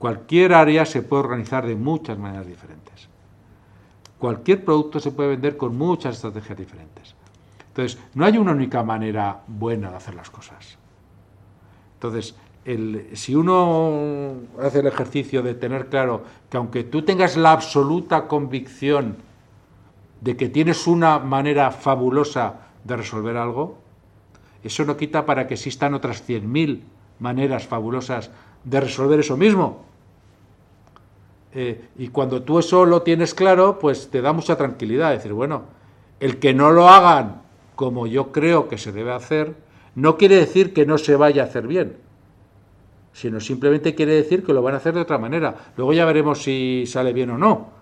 Cualquier área se puede organizar de muchas maneras diferentes. Cualquier producto se puede vender con muchas estrategias diferentes. Entonces, no hay una única manera buena de hacer las cosas. Entonces, si uno hace el ejercicio de tener claro que aunque tú tengas la absoluta convicción de que tienes una manera fabulosa de resolver algo, eso no quita para que existan otras 100.000 maneras fabulosas de resolver eso mismo. Eh, y cuando tú eso lo tienes claro, pues te da mucha tranquilidad. Decir, bueno, el que no lo hagan como yo creo que se debe hacer, no quiere decir que no se vaya a hacer bien, sino simplemente quiere decir que lo van a hacer de otra manera. Luego ya veremos si sale bien o no.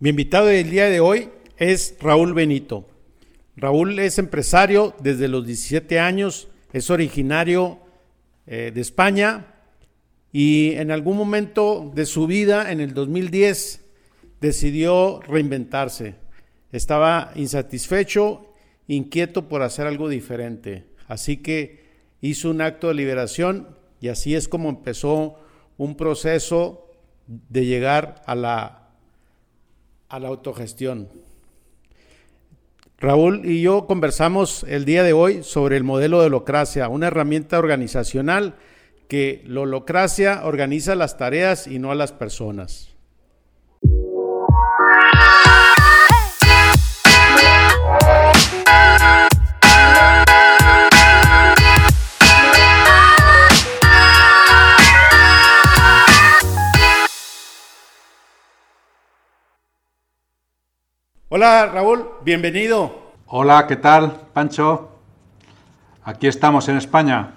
Mi invitado del día de hoy es Raúl Benito. Raúl es empresario desde los 17 años, es originario eh, de España y en algún momento de su vida, en el 2010, decidió reinventarse. Estaba insatisfecho, inquieto por hacer algo diferente. Así que hizo un acto de liberación y así es como empezó un proceso de llegar a la a la autogestión. Raúl y yo conversamos el día de hoy sobre el modelo de holocracia, una herramienta organizacional que la holocracia organiza las tareas y no a las personas. Hola Raúl, bienvenido. Hola, ¿qué tal, Pancho? Aquí estamos en España.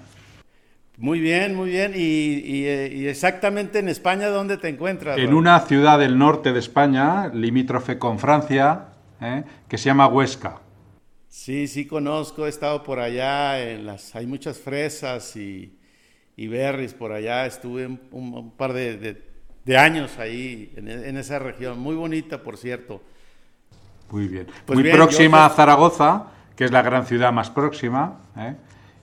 Muy bien, muy bien. ¿Y, eh, exactamente en España dónde te encuentras? En una ciudad del norte de España, limítrofe con Francia, ¿eh? que se llama Huesca. Sí, sí conozco, he estado por allá, en las, hay muchas fresas y, y berries por allá, estuve un, par de, años ahí, en, en esa región, muy bonita, por cierto. Muy bien. Pues Muy próxima a Zaragoza, que es la gran ciudad más próxima. ¿eh?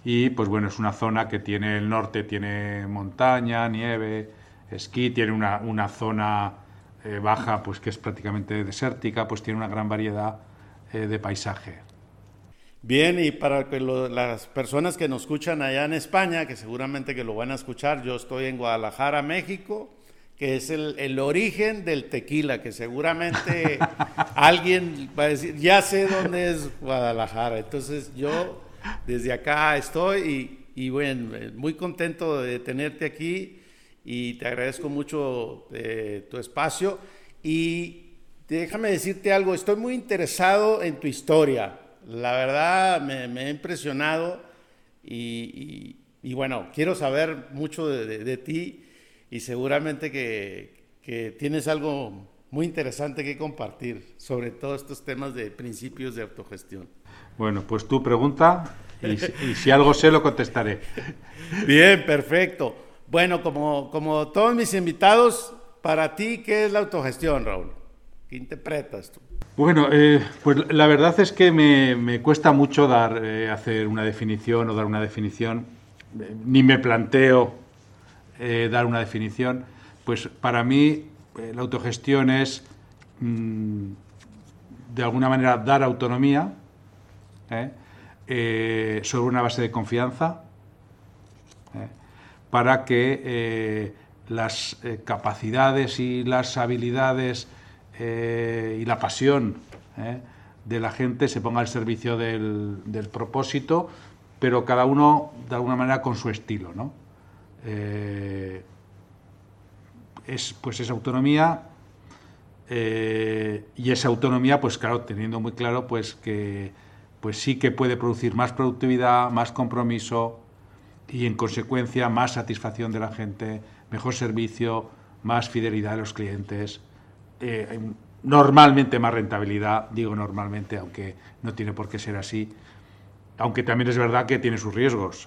Y pues bueno, es una zona que tiene el norte, tiene montaña, nieve, esquí, tiene una, zona eh, baja, pues que es prácticamente desértica, pues tiene una gran variedad eh, de paisaje. Bien, y para que las personas que nos escuchan allá en España, que seguramente que lo van a escuchar, yo estoy en Guadalajara, México, que es el, origen del tequila, que seguramente alguien va a decir, ya sé dónde es Guadalajara. Entonces yo desde acá estoy y, bueno, muy contento de tenerte aquí y te agradezco mucho eh, tu espacio. Y déjame decirte algo, estoy muy interesado en tu historia. La verdad me, me ha impresionado y, bueno, quiero saber mucho de ti y seguramente que, tienes algo muy interesante que compartir sobre todos estos temas de principios de autogestión. Bueno, pues tu pregunta y, si algo sé lo contestaré. Bien, perfecto. Bueno, como, como todos mis invitados, para ti, ¿qué es la autogestión, Raúl? ¿Qué interpretas tú? Bueno, eh, pues la verdad es que me, cuesta mucho dar, eh, hacer una definición o dar una definición. ni me planteo eh, dar una definición, pues para mí eh, la autogestión es, mm, de alguna manera, dar autonomía ¿eh? sobre una base de confianza para que las capacidades y las habilidades y la pasión de la gente se ponga al servicio del, del propósito, pero cada uno de alguna manera con su estilo, ¿no? Eh, es pues esa autonomía eh, y esa autonomía pues claro teniendo muy claro pues que pues sí que puede producir más productividad más compromiso y en consecuencia más satisfacción de la gente mejor servicio más fidelidad de los clientes eh, normalmente más rentabilidad digo normalmente aunque no tiene por qué ser así aunque también es verdad que tiene sus riesgos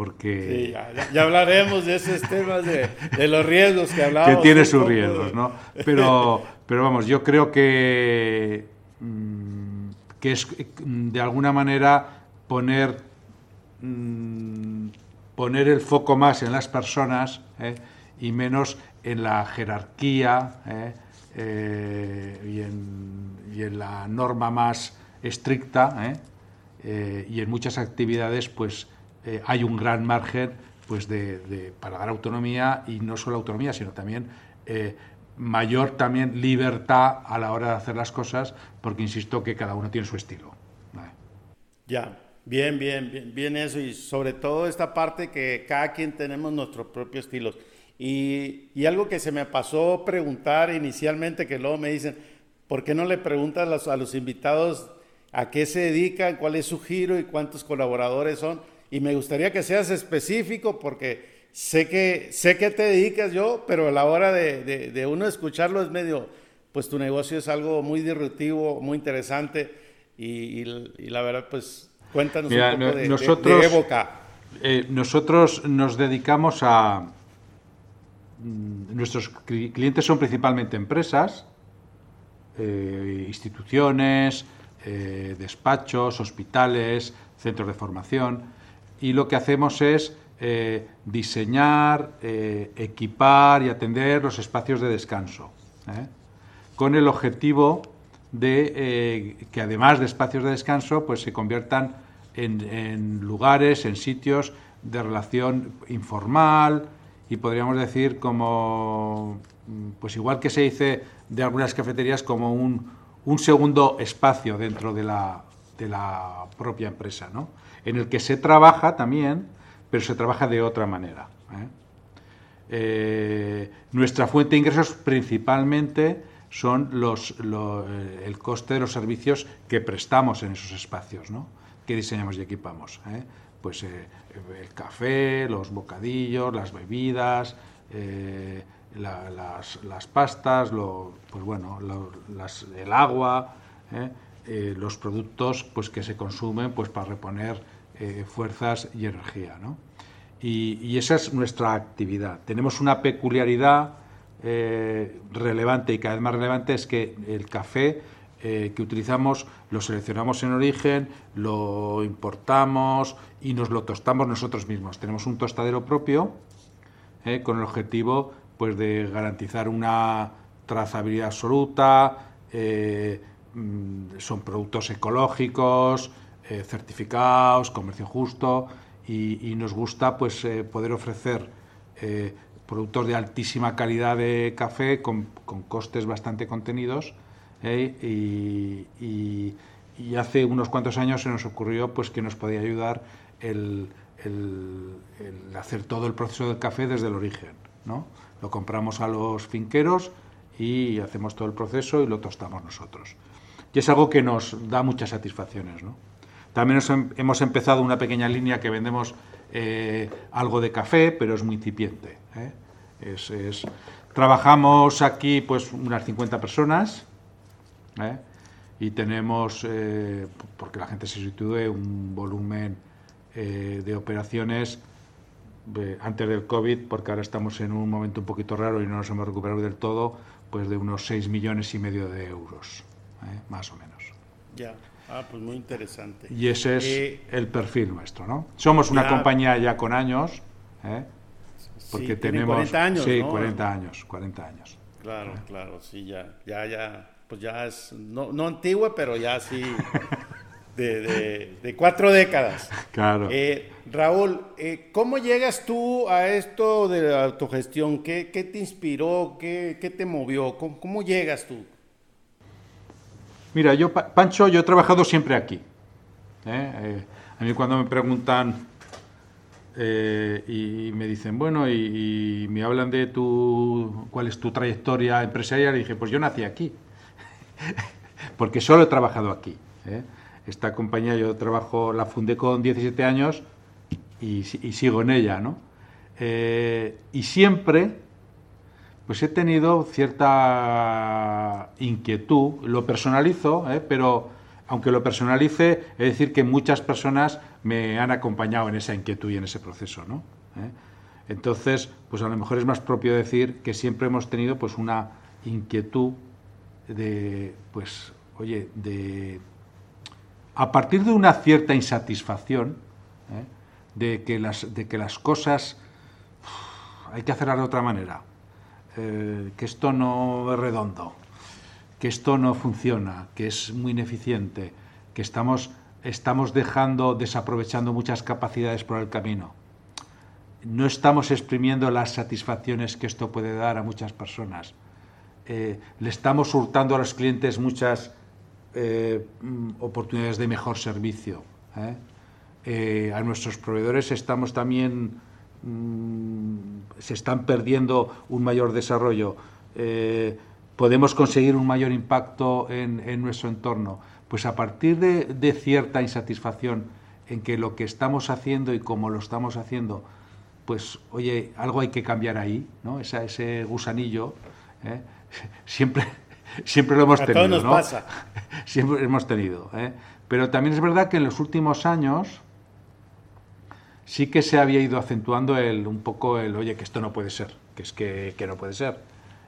porque... ya, hablaremos de esos temas de, los riesgos que hablábamos. Que tiene sus riesgos, ¿no? Pero, pero vamos, yo creo que, mm, que es de alguna manera poner, mm, poner el foco más en las personas ¿eh? y menos en la jerarquía ¿eh? Eh, y, en, y, en, la norma más estricta y en muchas actividades pues eh, hay un gran margen pues de, para dar autonomía y no solo autonomía, sino también eh, mayor también libertad a la hora de hacer las cosas, porque insisto que cada uno tiene su estilo. Ya, bien, bien, bien, bien eso y sobre todo esta parte que cada quien tenemos nuestros propios estilos. Y, y, algo que se me pasó preguntar inicialmente, que luego me dicen, ¿por qué no le preguntas a los, a los invitados a qué se dedican, cuál es su giro y cuántos colaboradores son? Y me gustaría que seas específico porque sé que, sé que te dedicas yo, pero a la hora de, de, uno escucharlo es medio, pues tu negocio es algo muy disruptivo, muy interesante y, la verdad, pues cuéntanos un poco de, nosotros, Evoca. Eh, nosotros nos dedicamos a... Mm, nuestros clientes son principalmente empresas, eh, instituciones, eh, despachos, hospitales, centros de formación y lo que hacemos es eh, diseñar, eh, equipar y atender los espacios de descanso, ¿eh? con el objetivo de que además de espacios de descanso, pues se conviertan en, lugares, en sitios de relación informal y podríamos decir como, pues igual que se dice de algunas cafeterías, como un, un segundo espacio dentro de la, de la propia empresa, ¿no? en el que se trabaja también, pero se trabaja de otra manera. ¿eh? Eh, nuestra fuente de ingresos principalmente son los, eh, el coste de los servicios que prestamos en esos espacios, ¿no? que diseñamos y equipamos. Pues el café, los bocadillos, las bebidas, las, pastas, pues bueno, el agua, eh, los productos pues, que se consumen pues, para reponer eh, fuerzas y energía. ¿no? Y, esa es nuestra actividad. Tenemos una peculiaridad eh, relevante y cada vez más relevante, es que el café que utilizamos lo seleccionamos en origen, lo importamos y nos lo tostamos nosotros mismos. Tenemos un tostadero propio con el objetivo pues, de garantizar una trazabilidad absoluta, son productos ecológicos, eh, certificados, comercio justo y, nos gusta pues eh, poder ofrecer eh, productos de altísima calidad de café con, costes bastante contenidos y, hace unos cuantos años se nos ocurrió pues que nos podía ayudar el, hacer todo el proceso del café desde el origen. ¿no? Lo compramos a los finqueros y hacemos todo el proceso y lo tostamos nosotros y es algo que nos da muchas satisfacciones. ¿no? También hemos empezado una pequeña línea que vendemos eh, algo de café, pero es muy incipiente. ¿eh? Es, Trabajamos aquí pues unas 50 personas ¿eh? y tenemos, porque la gente se sitúe, un volumen de operaciones antes del COVID, porque ahora estamos en un momento un poquito raro y no nos hemos recuperado del todo, pues de unos 6 millones y medio de euros. ¿Eh? más o menos. Ya, ah, pues muy interesante. Y ese es eh, el perfil nuestro, ¿no? Somos una compañía ya con años, ¿eh? porque tenemos... 40 años, Sí, 40 años, 40 años. Claro, claro, sí, ya, ya, ya, pues ya es, no, no antigua, pero ya sí... De, de, cuatro décadas. Claro. Raúl, ¿cómo llegas tú a esto de la autogestión? ¿Qué, qué te inspiró? ¿Qué, qué te movió? ¿Cómo, ¿Cómo, llegas tú? Mira, yo, Pancho, yo he trabajado siempre aquí. ¿eh? Eh, a mí cuando me preguntan eh, y me dicen, bueno, y, me hablan de tu, cuál es tu trayectoria empresarial, y dije, pues yo nací aquí, porque solo he trabajado aquí. Esta compañía yo trabajo, la fundé con 17 años y, y sigo en ella, ¿no? y siempre pues he tenido cierta inquietud, lo personalizo, ¿eh? pero aunque lo personalice, es decir que muchas personas me han acompañado en esa inquietud y en ese proceso, ¿no? ¿Eh? Entonces, pues a lo mejor es más propio decir que siempre hemos tenido pues una inquietud de, pues, oye, de a partir de una cierta insatisfacción, ¿eh? de, que las, de que las cosas hay que hacerlas de otra manera, eh, que esto no es redondo, que esto no funciona, que es muy ineficiente, que estamos, estamos dejando, desaprovechando muchas capacidades por el camino. No estamos exprimiendo las satisfacciones que esto puede dar a muchas personas. Eh, le estamos hurtando a los clientes muchas eh, mm, oportunidades de mejor servicio. a nuestros proveedores estamos también se están perdiendo un mayor desarrollo, eh, podemos conseguir un mayor impacto en, nuestro entorno. Pues a partir de, cierta insatisfacción en que lo que estamos haciendo y cómo lo estamos haciendo, pues oye, algo hay que cambiar ahí, ¿no? ese gusanillo, ¿eh? siempre, siempre lo hemos tenido. nos pasa. siempre hemos tenido. ¿eh? Pero también es verdad que en los últimos años sí que se había ido acentuando el, un poco el, oye, que esto no puede ser, que es que, no puede ser.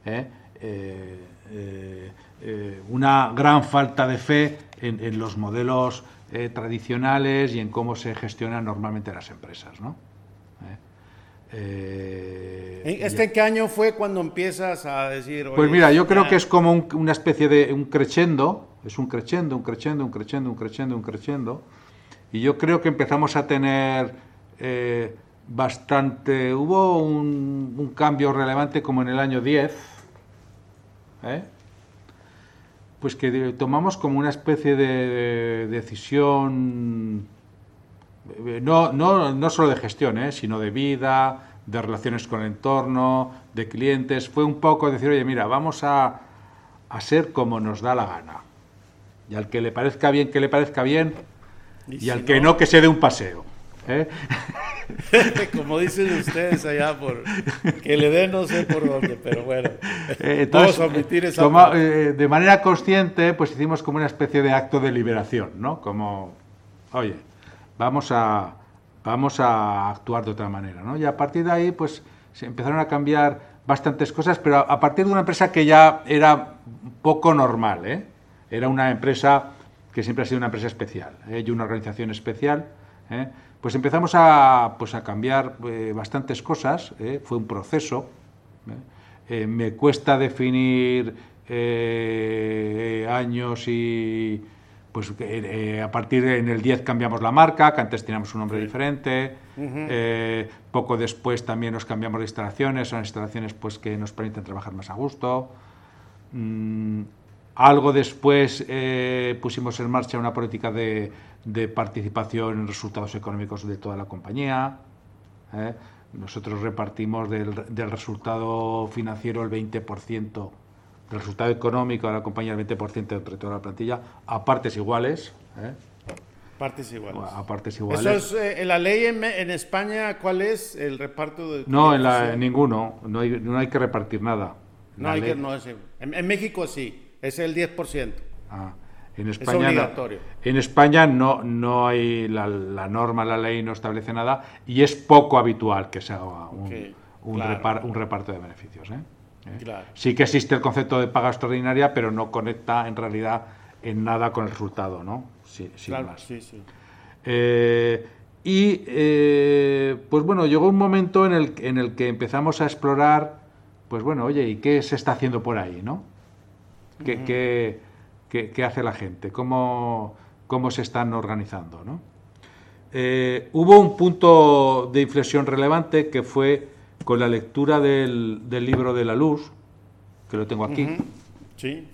¿eh? Eh, eh, una gran falta de fe en, los modelos tradicionales y en cómo se gestionan normalmente las empresas. ¿no? ¿Este qué año fue cuando empiezas a decir? pues mira, yo creo que es como una especie de un crescendo, es un crescendo, un crescendo, un crescendo, un crescendo, un crescendo. Y yo creo que empezamos a tener eh, bastante, hubo un, cambio relevante como en el año 10, ¿eh? pues que tomamos como una especie de, decisión, eh, no, no, no, solo de gestión, sino de vida, de relaciones con el entorno, de clientes. Fue un poco decir, oye, mira, vamos a, a ser como nos da la gana. Y al que le parezca bien, que le parezca bien, y, al que no, que se dé un paseo. ¿Eh? Como dicen ustedes allá, por que le den no sé por dónde, pero bueno, eh, vamos a omitir esa eh, De manera consciente, pues hicimos como una especie de acto de liberación, ¿no? Como, oye, vamos a, vamos a actuar de otra manera, ¿no? Y a partir de ahí, pues se empezaron a cambiar bastantes cosas, pero a, partir de una empresa que ya era poco normal, ¿eh? Era una empresa que siempre ha sido una empresa especial, y una organización especial, ¿eh? Pues empezamos a, pues a cambiar eh, bastantes cosas, ¿eh? fue un proceso. ¿eh? me cuesta definir años y pues a partir de en el 10 cambiamos la marca, que antes teníamos un nombre diferente. poco después también nos cambiamos de instalaciones, son instalaciones pues que nos permiten trabajar más a gusto. Mm, algo después pusimos en marcha una política de de participación en resultados económicos de toda la compañía. ¿eh? Nosotros repartimos del, resultado financiero el 20%, del resultado económico de la compañía el 20% entre toda la plantilla, a partes iguales. ¿eh? Partes iguales. A partes iguales. Eso es, en eh, la ley en, España, ¿cuál es el reparto de.? No, en, la, ninguno. No hay, no hay que repartir nada. No hay que, no, en, en, México sí, es el 10%. Ah. En España, No, en España no, no hay la, norma, la ley no establece nada y es poco habitual que se haga un, un, reparto de beneficios. ¿eh? ¿Eh? Sí que existe el concepto de paga extraordinaria, pero no conecta en realidad en nada con el resultado, ¿no? Sí, más. Sí, sí. Eh, y pues bueno, llegó un momento en el, en el que empezamos a explorar, pues bueno, oye, ¿y qué se está haciendo por ahí, no? ¿Qué, qué, hace la gente, cómo, cómo se están organizando. ¿no? Eh, hubo un punto de inflexión relevante que fue con la lectura del, libro de la luz, que lo tengo aquí. Sí,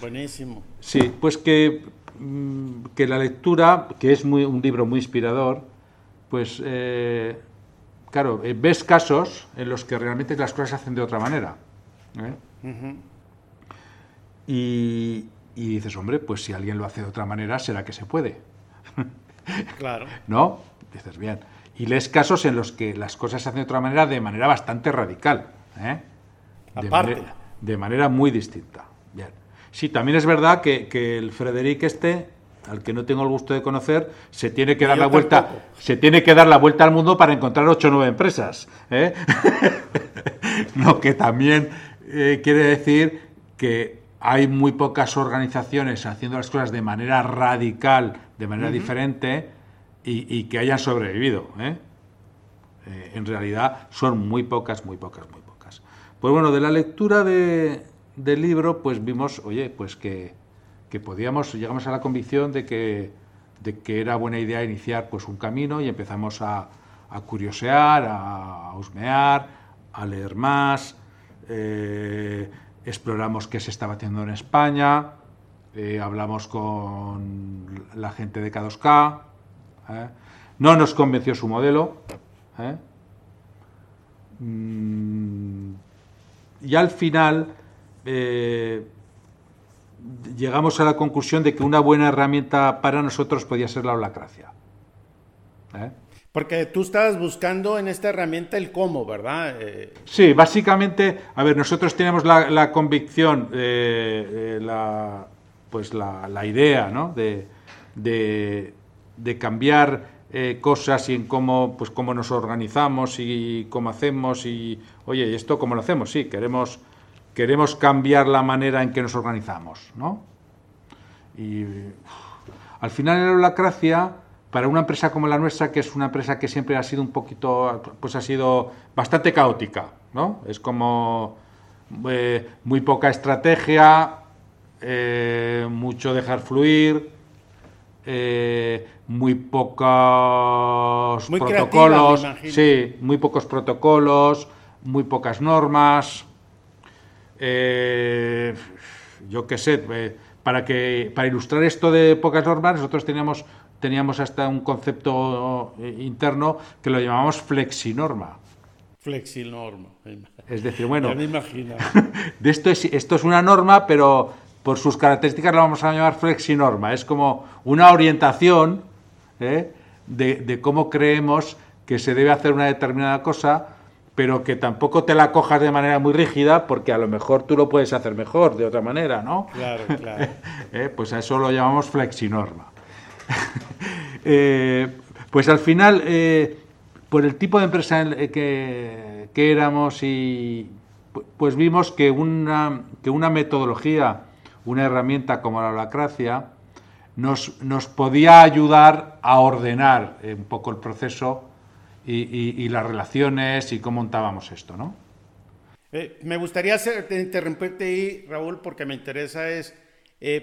buenísimo. Sí, pues que, mm, que la lectura, que es muy, un libro muy inspirador, pues eh, claro, eh, ves casos en los que realmente las cosas se hacen de otra manera. Y, y dices, hombre, pues si alguien lo hace de otra manera, será que se puede. Claro. ¿No? Dices, bien. Y lees casos en los que las cosas se hacen de otra manera, de manera bastante radical. ¿eh? De. Manera, de manera muy distinta. Bien. Sí, también es verdad que, que el Frederic este, al que no tengo el gusto de conocer, se tiene que dar la vuelta, se tiene que dar la vuelta al mundo para encontrar ocho o nueve empresas. ¿eh? Lo que también eh, quiere decir que hay muy pocas organizaciones haciendo las cosas de manera radical, de manera diferente, y, y que hayan sobrevivido. ¿eh? Eh, en realidad son muy pocas, muy pocas, muy pocas. Pues bueno, de la lectura de- del libro, pues vimos, oye, pues que, que podíamos, llegamos a la convicción de que, de que era buena idea iniciar pues un camino y empezamos a, a curiosear, a, husmear, a leer más, eh, exploramos qué se estaba haciendo en España, eh, hablamos con la gente de K2K, ¿eh? no nos convenció su modelo, ¿eh? Mm, y al final llegamos a la conclusión de que una buena herramienta para nosotros podía ser la holacracia. ¿eh? Porque tú estabas buscando en esta herramienta el cómo, ¿verdad? Eh, Sí, básicamente, a ver, nosotros tenemos la, la convicción, eh, eh, la, pues la, la idea, ¿no? De, de- de cambiar eh, cosas y en cómo, pues cómo nos organizamos y cómo hacemos y, oye, ¿y esto cómo lo hacemos? Sí, queremos, queremos cambiar la manera en que nos organizamos, ¿no? Y al final la holacracia, para una empresa como la nuestra, que es una empresa que siempre ha sido un poquito, pues ha sido bastante caótica, ¿no? Es como eh, muy poca estrategia, eh, mucho dejar fluir, eh, muy pocos Muy protocolos, sí, muy pocos protocolos, muy pocas normas. Yo qué sé, para que para ilustrar esto de pocas normas, nosotros teníamos teníamos hasta un concepto eh, interno que lo llamamos flexinorma. flexinorma. Es decir, bueno, Ya me imagino. de esto es, esto es una norma, pero por sus características la vamos a llamar flexinorma. Es como una orientación ¿eh? de, de cómo creemos que se debe hacer una determinada cosa, pero que tampoco te la cojas de manera muy rígida, porque a lo mejor tú lo puedes hacer mejor de otra manera, ¿no? Claro, claro. Eh, Pues a eso lo llamamos flexinorma. Eh, pues al final, eh, por el tipo de empresa eh, que, éramos y pu- pues vimos que una, que una metodología, una herramienta como la holacracia, nos, nos podía ayudar a ordenar un poco el proceso y, las relaciones y cómo montábamos esto, ¿no? Me gustaría interrumpirte ahí, Raúl, porque me interesa es,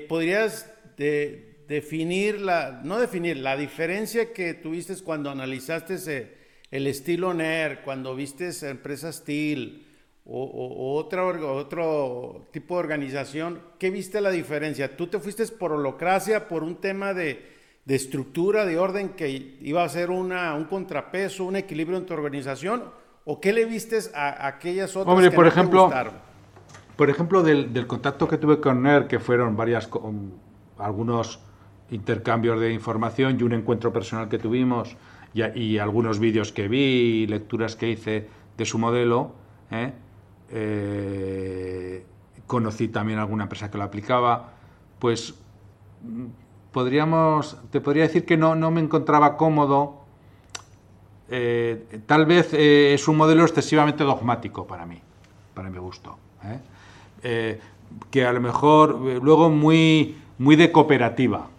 ¿podrías definir la, no definir, la diferencia que tuviste cuando analizaste ese- el estilo NER, cuando viste esa empresa Steel o, o- o otra, orga- otro tipo de organización, ¿qué viste la diferencia? ¿Tú te fuiste por holocracia, por un tema de, de estructura, de orden que iba a ser una, un contrapeso, un equilibrio en tu organización? ¿O qué le vistes a, a aquellas otras Hombre, que por no te ejemplo, gustaron? Por ejemplo, del, del contacto que tuve con NER, que fueron varias, co- um, algunos intercambios de información y un encuentro personal que tuvimos y, algunos vídeos que vi y lecturas que hice de su modelo, ¿eh? Eh, conocí también alguna empresa que lo aplicaba, pues mm, podríamos, te podría decir que no, no me encontraba cómodo. Eh, tal vez es un modelo excesivamente dogmático para mí, para mi gusto. que a lo mejor luego muy, muy de cooperativa.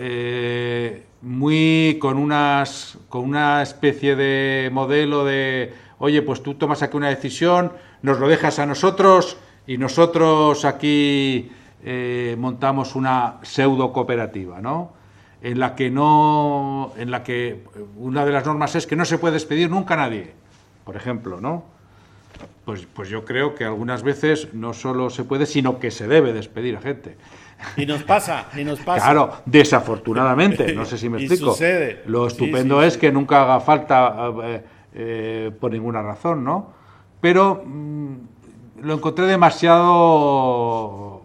Eh, muy con unas con una especie de modelo de oye pues tú tomas aquí una decisión nos lo dejas a nosotros y nosotros aquí eh, montamos una pseudo cooperativa no en la que no en la que una de las normas es que no se puede despedir nunca a nadie por ejemplo no pues pues yo creo que algunas veces no solo se puede sino que se debe despedir a gente Y nos pasa, y nos pasa. Claro, desafortunadamente, no sé si me explico. sucede. Lo Sí, estupendo sí, es sí. que nunca haga falta eh, eh, por ninguna razón, ¿no? Pero mm, lo encontré demasiado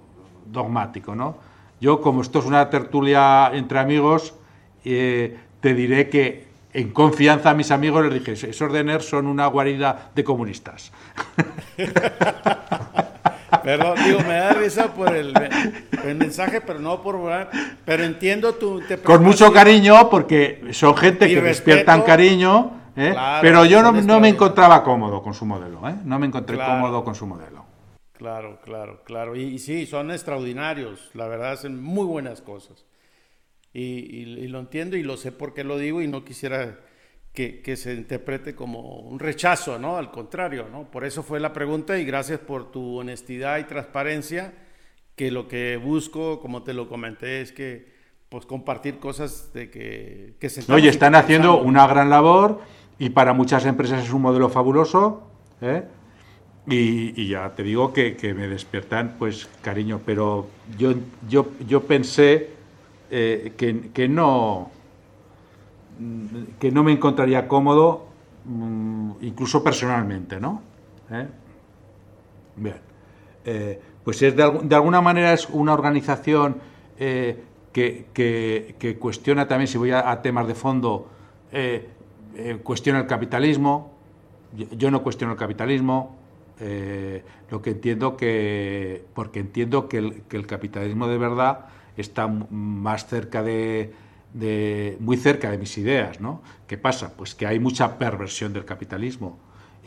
dogmático, ¿no? Yo, como esto es una tertulia entre amigos, eh, te diré que en confianza a mis amigos les dije, esos de NER son una guarida de comunistas. Perdón, digo, me da risa por el, mensaje, pero no por... Pero entiendo tu... Con mucho cariño, porque son gente que despiertan cariño, ¿eh? pero yo no, me encontraba cómodo con su modelo, ¿eh? No me encontré cómodo con su modelo. Claro, claro, claro. Y, sí, son extraordinarios, la verdad, hacen muy buenas cosas. y lo entiendo y lo sé por qué lo digo y no quisiera que, se interprete como un rechazo, ¿no? Al contrario, ¿no? Por eso fue la pregunta y gracias por tu honestidad y transparencia, que lo que busco, como te lo comenté, es que pues compartir cosas de que, que se... Oye, están haciendo una gran labor y para muchas empresas es un modelo fabuloso, ¿eh? y, ya te digo que, me despiertan pues cariño, pero yo, yo, yo pensé eh, que, que no que no me encontraría cómodo, mm, incluso personalmente, ¿no? ¿Eh? Bien. Eh, pues es de, alguna manera es una organización eh, que, cuestiona también, si voy a, temas de fondo, cuestiona el capitalismo. Yo, no cuestiono el capitalismo, lo que entiendo que, porque entiendo que el capitalismo de verdad está más cerca de, de, muy cerca de mis ideas, ¿no? ¿Qué pasa? Pues que hay mucha perversión del capitalismo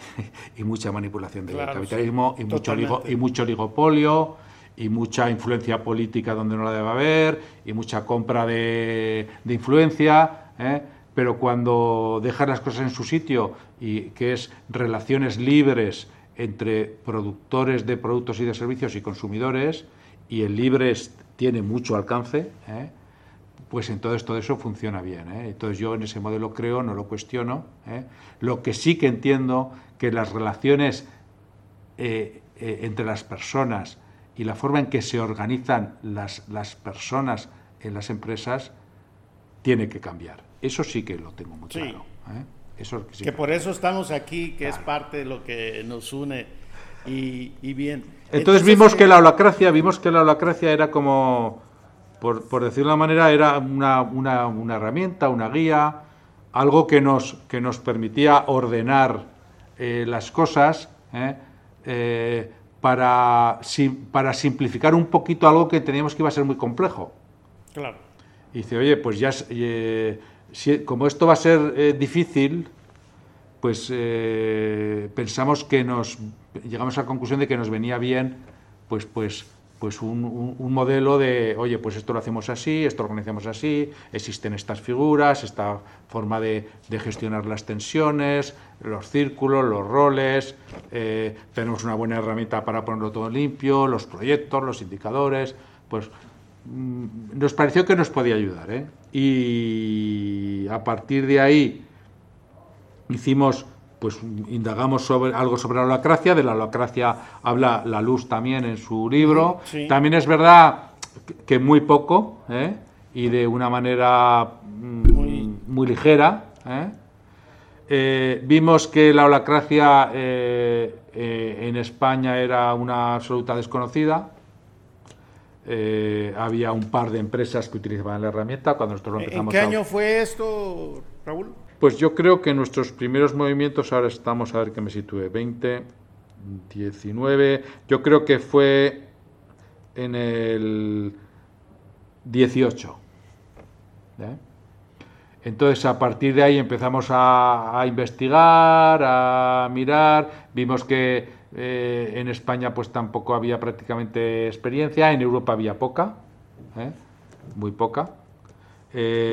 y mucha manipulación del capitalismo y, mucho y mucho oligopolio y mucha influencia política donde no la debe haber y mucha compra de, influencia, ¿eh? pero cuando dejas las cosas en su sitio y que es relaciones libres entre productores de productos y de servicios y consumidores, y el libre tiene mucho alcance, ¿eh? Pues entonces todo eso funciona bien. ¿eh? Entonces yo en ese modelo creo, no lo cuestiono. ¿eh? Lo que sí que entiendo que las relaciones eh, entre las personas y la forma en que se organizan las, las personas en las empresas tiene que cambiar. Eso sí que lo tengo muy claro. Eso que, por eso estamos aquí, que es parte de lo que nos une. Y, bien. Entonces, vimos que la holacracia, vimos que la holacracia era como por, por decirlo de una manera, era una, una, una, herramienta, una guía, algo que nos, que nos permitía ordenar eh, las cosas ¿eh? Eh, para, para simplificar un poquito algo que teníamos que iba a ser muy complejo. Claro. Y dice, oye, pues ya, si, como esto va a ser difícil, pues pensamos que nos, llegamos a la conclusión de que nos venía bien, pues, pues pues un, modelo de, oye, pues esto lo hacemos así, esto lo organizamos así, existen estas figuras, esta forma de, gestionar las tensiones, los círculos, los roles, eh, tenemos una buena herramienta para ponerlo todo limpio, los proyectos, los indicadores, pues mm, nos pareció que nos podía ayudar. ¿eh? Y a partir de ahí hicimos pues indagamos sobre algo sobre la holacracia, de la holacracia habla la luz también en su libro. También es verdad que muy poco ¿eh? y de una manera mm, muy, ligera. ¿eh? Eh, vimos que la holacracia en España era una absoluta desconocida. había un par de empresas que utilizaban la herramienta cuando nosotros lo empezamos. ¿En qué año fue esto, Raúl? Pues yo creo que nuestros primeros movimientos, ahora estamos a ver que me sitúe, 20, 19, yo creo que fue en el 18. ¿eh? Entonces, a partir de ahí empezamos a, investigar, a mirar, vimos que eh, en España pues tampoco había prácticamente experiencia, en Europa había poca, ¿eh? muy poca.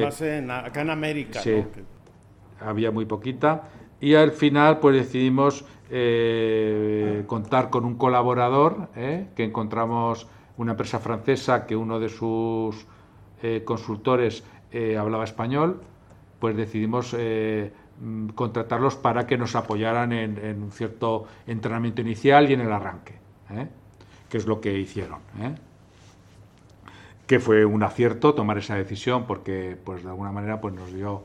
Más acá en América. Sí había muy poquita, y al final pues decidimos eh, contar con un colaborador, eh, que encontramos una empresa francesa que uno de sus eh, consultores hablaba español, pues decidimos mm, contratarlos para que nos apoyaran en, un cierto entrenamiento inicial y en el arranque, que es lo que hicieron que fue un acierto tomar esa decisión porque pues de alguna manera pues nos dio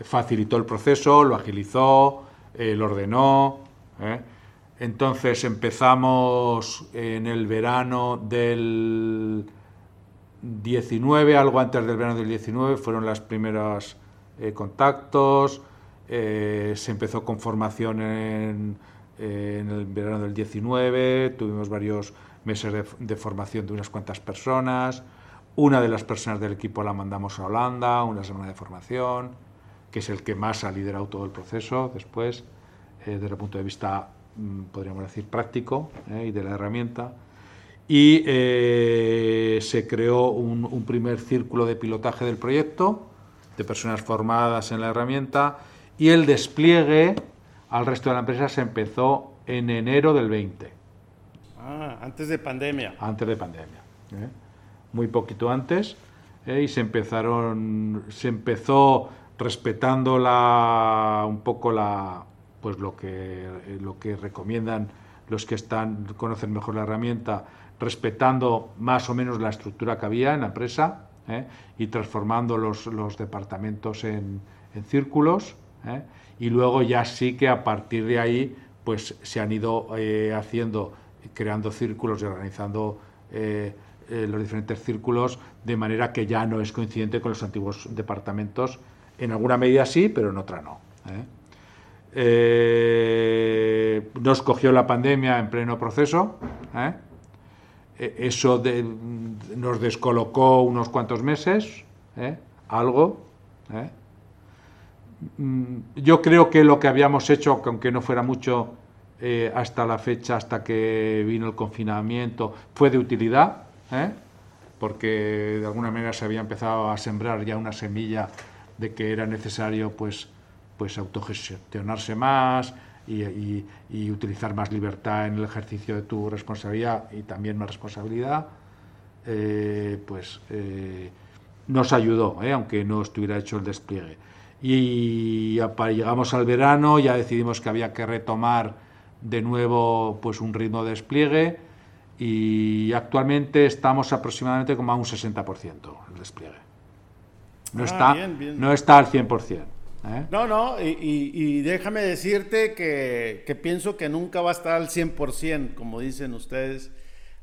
facilitó el proceso, lo agilizó, eh, lo ordenó. ¿eh? Entonces empezamos en el verano del 19, algo antes del verano del 19, fueron los primeros eh, contactos, se empezó con formación en, en el verano del 19 tuvimos varios meses de, formación de unas cuantas personas. Una de las personas del equipo la mandamos a Holanda, una semana de formación, que es el que más ha liderado todo el proceso después, desde el punto de vista, mm, podríamos decir, práctico y de la herramienta y eh, se creó un, primer círculo de pilotaje del proyecto, de personas formadas en la herramienta, y el despliegue al resto de la empresa se empezó en enero del 20. Ah, antes de pandemia. Antes de pandemia. ¿eh? Muy poquito antes, ¿eh? y se empezaron, se empezó respetando la, un poco la, pues lo que, lo que recomiendan los que están, conocen mejor la herramienta, respetando más o menos la estructura que había en la empresa ¿eh? y transformando los, los departamentos en, en círculos. ¿eh? Y luego ya sí que a partir de ahí pues se han ido eh, haciendo, creando círculos y organizando los diferentes círculos de manera que ya no es coincidente con los antiguos departamentos. En alguna medida sí, pero en otra no. nos cogió la pandemia en pleno proceso. Eh, eso nos descolocó unos cuantos meses, ¿eh? algo. ¿eh? Mm, yo creo que lo que habíamos hecho, aunque no fuera mucho hasta la fecha, hasta que vino el confinamiento, fue de utilidad, porque de alguna manera se había empezado a sembrar ya una semilla de que era necesario pues, pues autogestionarse más, y, utilizar más libertad en el ejercicio de tu responsabilidad y también más responsabilidad, eh, pues eh, nos ayudó, eh, aunque no estuviera hecho el despliegue. Y llegamos al verano, ya decidimos que había que retomar de nuevo pues un ritmo de despliegue y actualmente estamos aproximadamente como a un 60% el despliegue. No, ah, está, no está al 100%. ¿Eh? No, no, y, déjame decirte que, pienso que nunca va a estar al 100%, como dicen ustedes,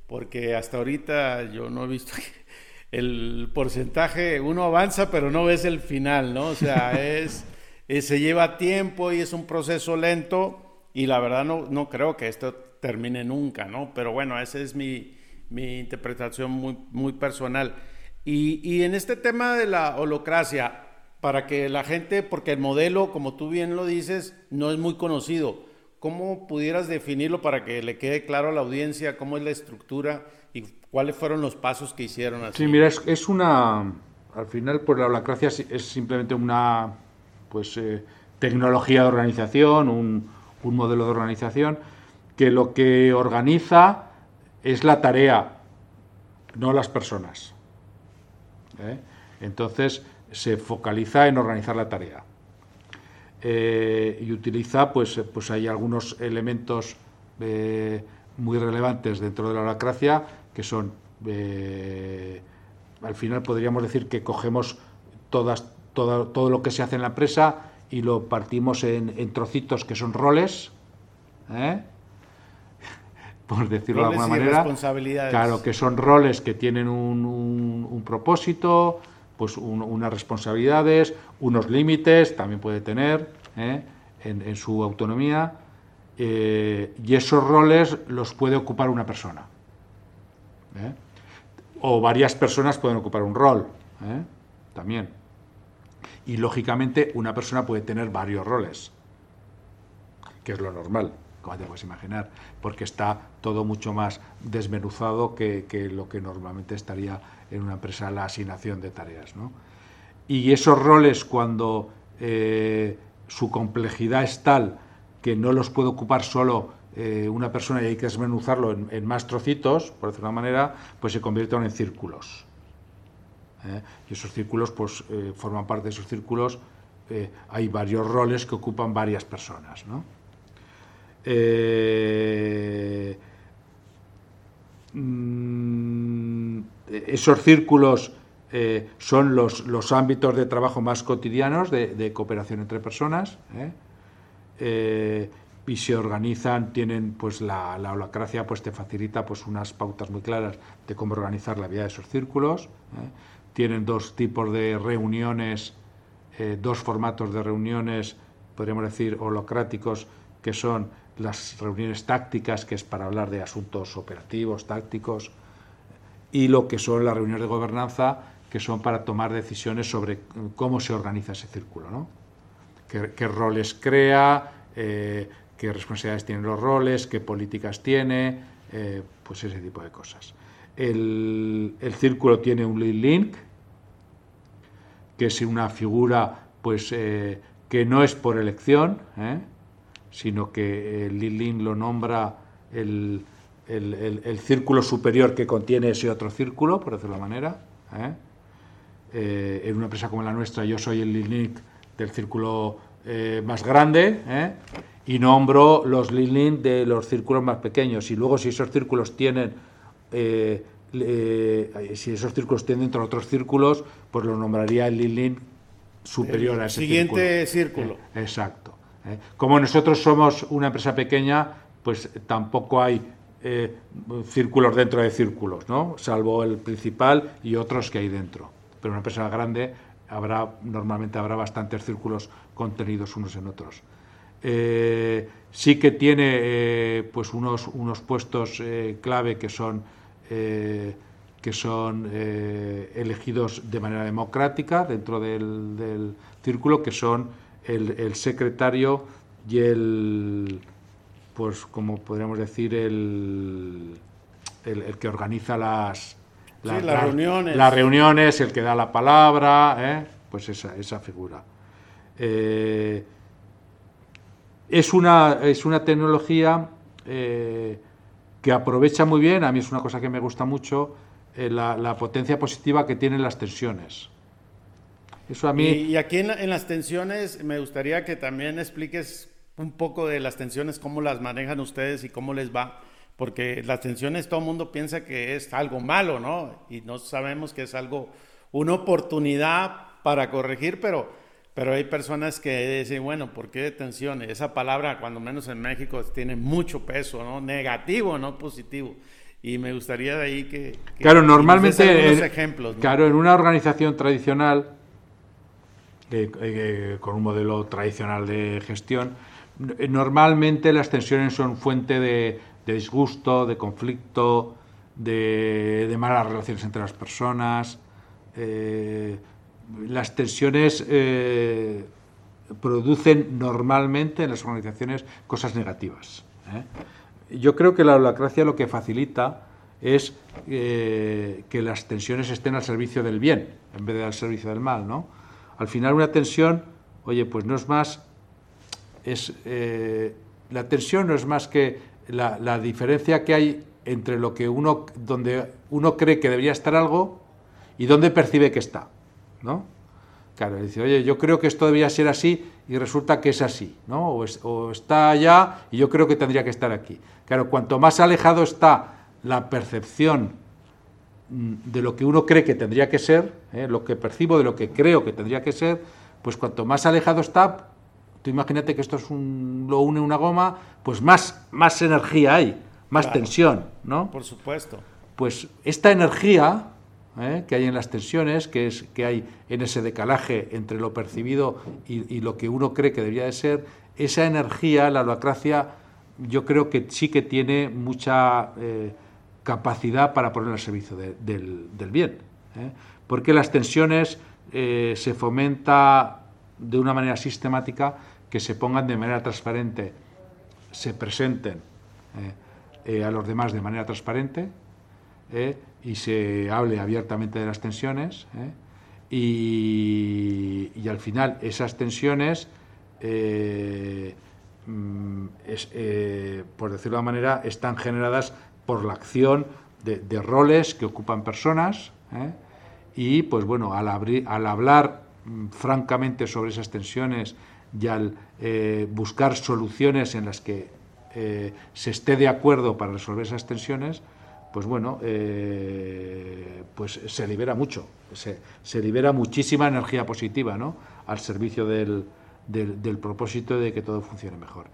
porque hasta ahorita yo no he visto el porcentaje, uno avanza, pero no ves el final, ¿no? O sea, es, se lleva tiempo y es un proceso lento, y la verdad no, no creo que esto termine nunca, ¿no? Pero bueno, esa es mi, interpretación muy, muy personal. Y, en este tema de la holocracia, para que la gente, porque el modelo, como tú bien lo dices, no es muy conocido. ¿Cómo pudieras definirlo para que le quede claro a la audiencia cómo es la estructura y cuáles fueron los pasos que hicieron así? Sí, mira, es, una, al final, pues la holacracia es simplemente una, pues, eh, tecnología de organización, un, un modelo de organización que lo que organiza es la tarea, no las personas. ¿Eh? Entonces, se focaliza en organizar la tarea. Eh, y utiliza, pues, pues hay algunos elementos eh, muy relevantes dentro de la holacracia que son, eh, al final podríamos decir que cogemos todas, todo, todo lo que se hace en la empresa y lo partimos en, trocitos que son roles, por decirlo de alguna manera. Claro, que son roles que tienen un, un propósito, pues unas responsabilidades, unos límites, también puede tener ¿eh? en, su autonomía, eh, y esos roles los puede ocupar una persona. ¿eh? O varias personas pueden ocupar un rol, también. Y lógicamente una persona puede tener varios roles, que es lo normal, como te puedes imaginar, porque está todo mucho más desmenuzado que, lo que normalmente estaría en una empresa la asignación de tareas. ¿no? Y esos roles, cuando eh, su complejidad es tal que no los puede ocupar solo eh, una persona y hay que desmenuzarlo en, más trocitos, por decirlo de una manera, pues se convierten en círculos. ¿eh? Y esos círculos, pues forman parte de esos círculos, hay varios roles que ocupan varias personas. ¿no? Mm, esos círculos eh, son los, los, ámbitos de trabajo más cotidianos de, cooperación entre personas ¿eh? Eh, y se organizan, tienen pues la, la, holacracia pues te facilita pues unas pautas muy claras de cómo organizar la vida de esos círculos. Tienen dos tipos de reuniones, dos formatos de reuniones, podríamos decir, holocráticos, que son las reuniones tácticas, que es para hablar de asuntos operativos, tácticos, y lo que son las reuniones de gobernanza, que son para tomar decisiones sobre cómo se organiza ese círculo, ¿no? qué, roles crea, eh, qué responsabilidades tienen los roles, qué políticas tiene, eh, pues ese tipo de cosas. El, círculo tiene un lead link, que es una figura pues, eh, que no es por elección, sino que el lead link lo nombra el, círculo superior que contiene ese otro círculo, por decirlo de manera. en una empresa como la nuestra, yo soy el lead link del círculo eh, más grande ¿eh? y nombro los link de los círculos más pequeños. Y luego si esos círculos tienen... Eh, si esos círculos tienen dentro de otros círculos, pues lo nombraría el link superior a ese siguiente círculo. exacto. Como nosotros somos una empresa pequeña, pues tampoco hay círculos dentro de círculos, ¿no? Salvo el principal y otros que hay dentro. Pero una empresa grande habrá, normalmente habrá bastantes círculos contenidos unos en otros. Eh, sí que tiene eh, pues unos, unos puestos eh, clave que son, que son elegidos de manera democrática dentro del, círculo, que son el, secretario y el, pues como podríamos decir, el, el, que organiza las, las, reuniones. Las reuniones, el que da la palabra, pues esa, esa figura. Eh, es, una, es una tecnología eh, que aprovecha muy bien, a mí es una cosa que me gusta mucho, eh, la, potencia positiva que tienen las tensiones. Eso a mí... Y, aquí en, las tensiones me gustaría que también expliques un poco de las tensiones, cómo las manejan ustedes y cómo les va, porque las tensiones todo el mundo piensa que es algo malo, ¿no? Y no sabemos que es algo, una oportunidad para corregir, pero pero hay personas que dicen, bueno, ¿por qué detención? Esa palabra, cuando menos en México, tiene mucho peso, ¿no? Negativo, no positivo. Y me gustaría de ahí que... claro, normalmente... ejemplos, Claro, en una organización tradicional, eh, eh, con un modelo tradicional de gestión, normalmente las tensiones son fuente de, disgusto, de conflicto, de, malas relaciones entre las personas. Eh, las tensiones eh, producen normalmente en las organizaciones cosas negativas. ¿eh? Yo creo que la holacracia lo que facilita es eh, que las tensiones estén al servicio del bien en vez de al servicio del mal. ¿no? Al final una tensión, oye, pues no es más, es, la tensión no es más que la, diferencia que hay entre lo que uno, donde uno cree que debería estar algo y donde percibe que está. ¿no? Claro, dice, oye, yo creo que esto debía ser así y resulta que es así, ¿no? O, está allá y yo creo que tendría que estar aquí. Claro, cuanto más alejado está la percepción de lo que uno cree que tendría que ser, ¿eh? lo que percibo de lo que creo que tendría que ser, pues cuanto más alejado está, tú imagínate que esto es un, lo une una goma, pues más, más energía hay, más tensión, ¿no? Por supuesto. Pues esta energía ¿eh? que hay en las tensiones, que, es, que hay en ese decalaje entre lo percibido y, lo que uno cree que debería de ser, esa energía, la holacracia, yo creo que sí que tiene mucha eh, capacidad para poner al servicio del, bien. ¿eh? Porque las tensiones se fomenta de una manera sistemática que se pongan de manera transparente, se presenten a los demás de manera transparente, y se hable abiertamente de las tensiones ¿eh? y, al final esas tensiones, eh, mm, eh, por decirlo de una manera, están generadas por la acción de, roles que ocupan personas y pues bueno, al, al hablar mm, francamente sobre esas tensiones y al buscar soluciones en las que se esté de acuerdo para resolver esas tensiones, pues bueno, eh, pues se libera mucho, se, libera muchísima energía positiva, ¿no? Al servicio del, del, propósito de que todo funcione mejor.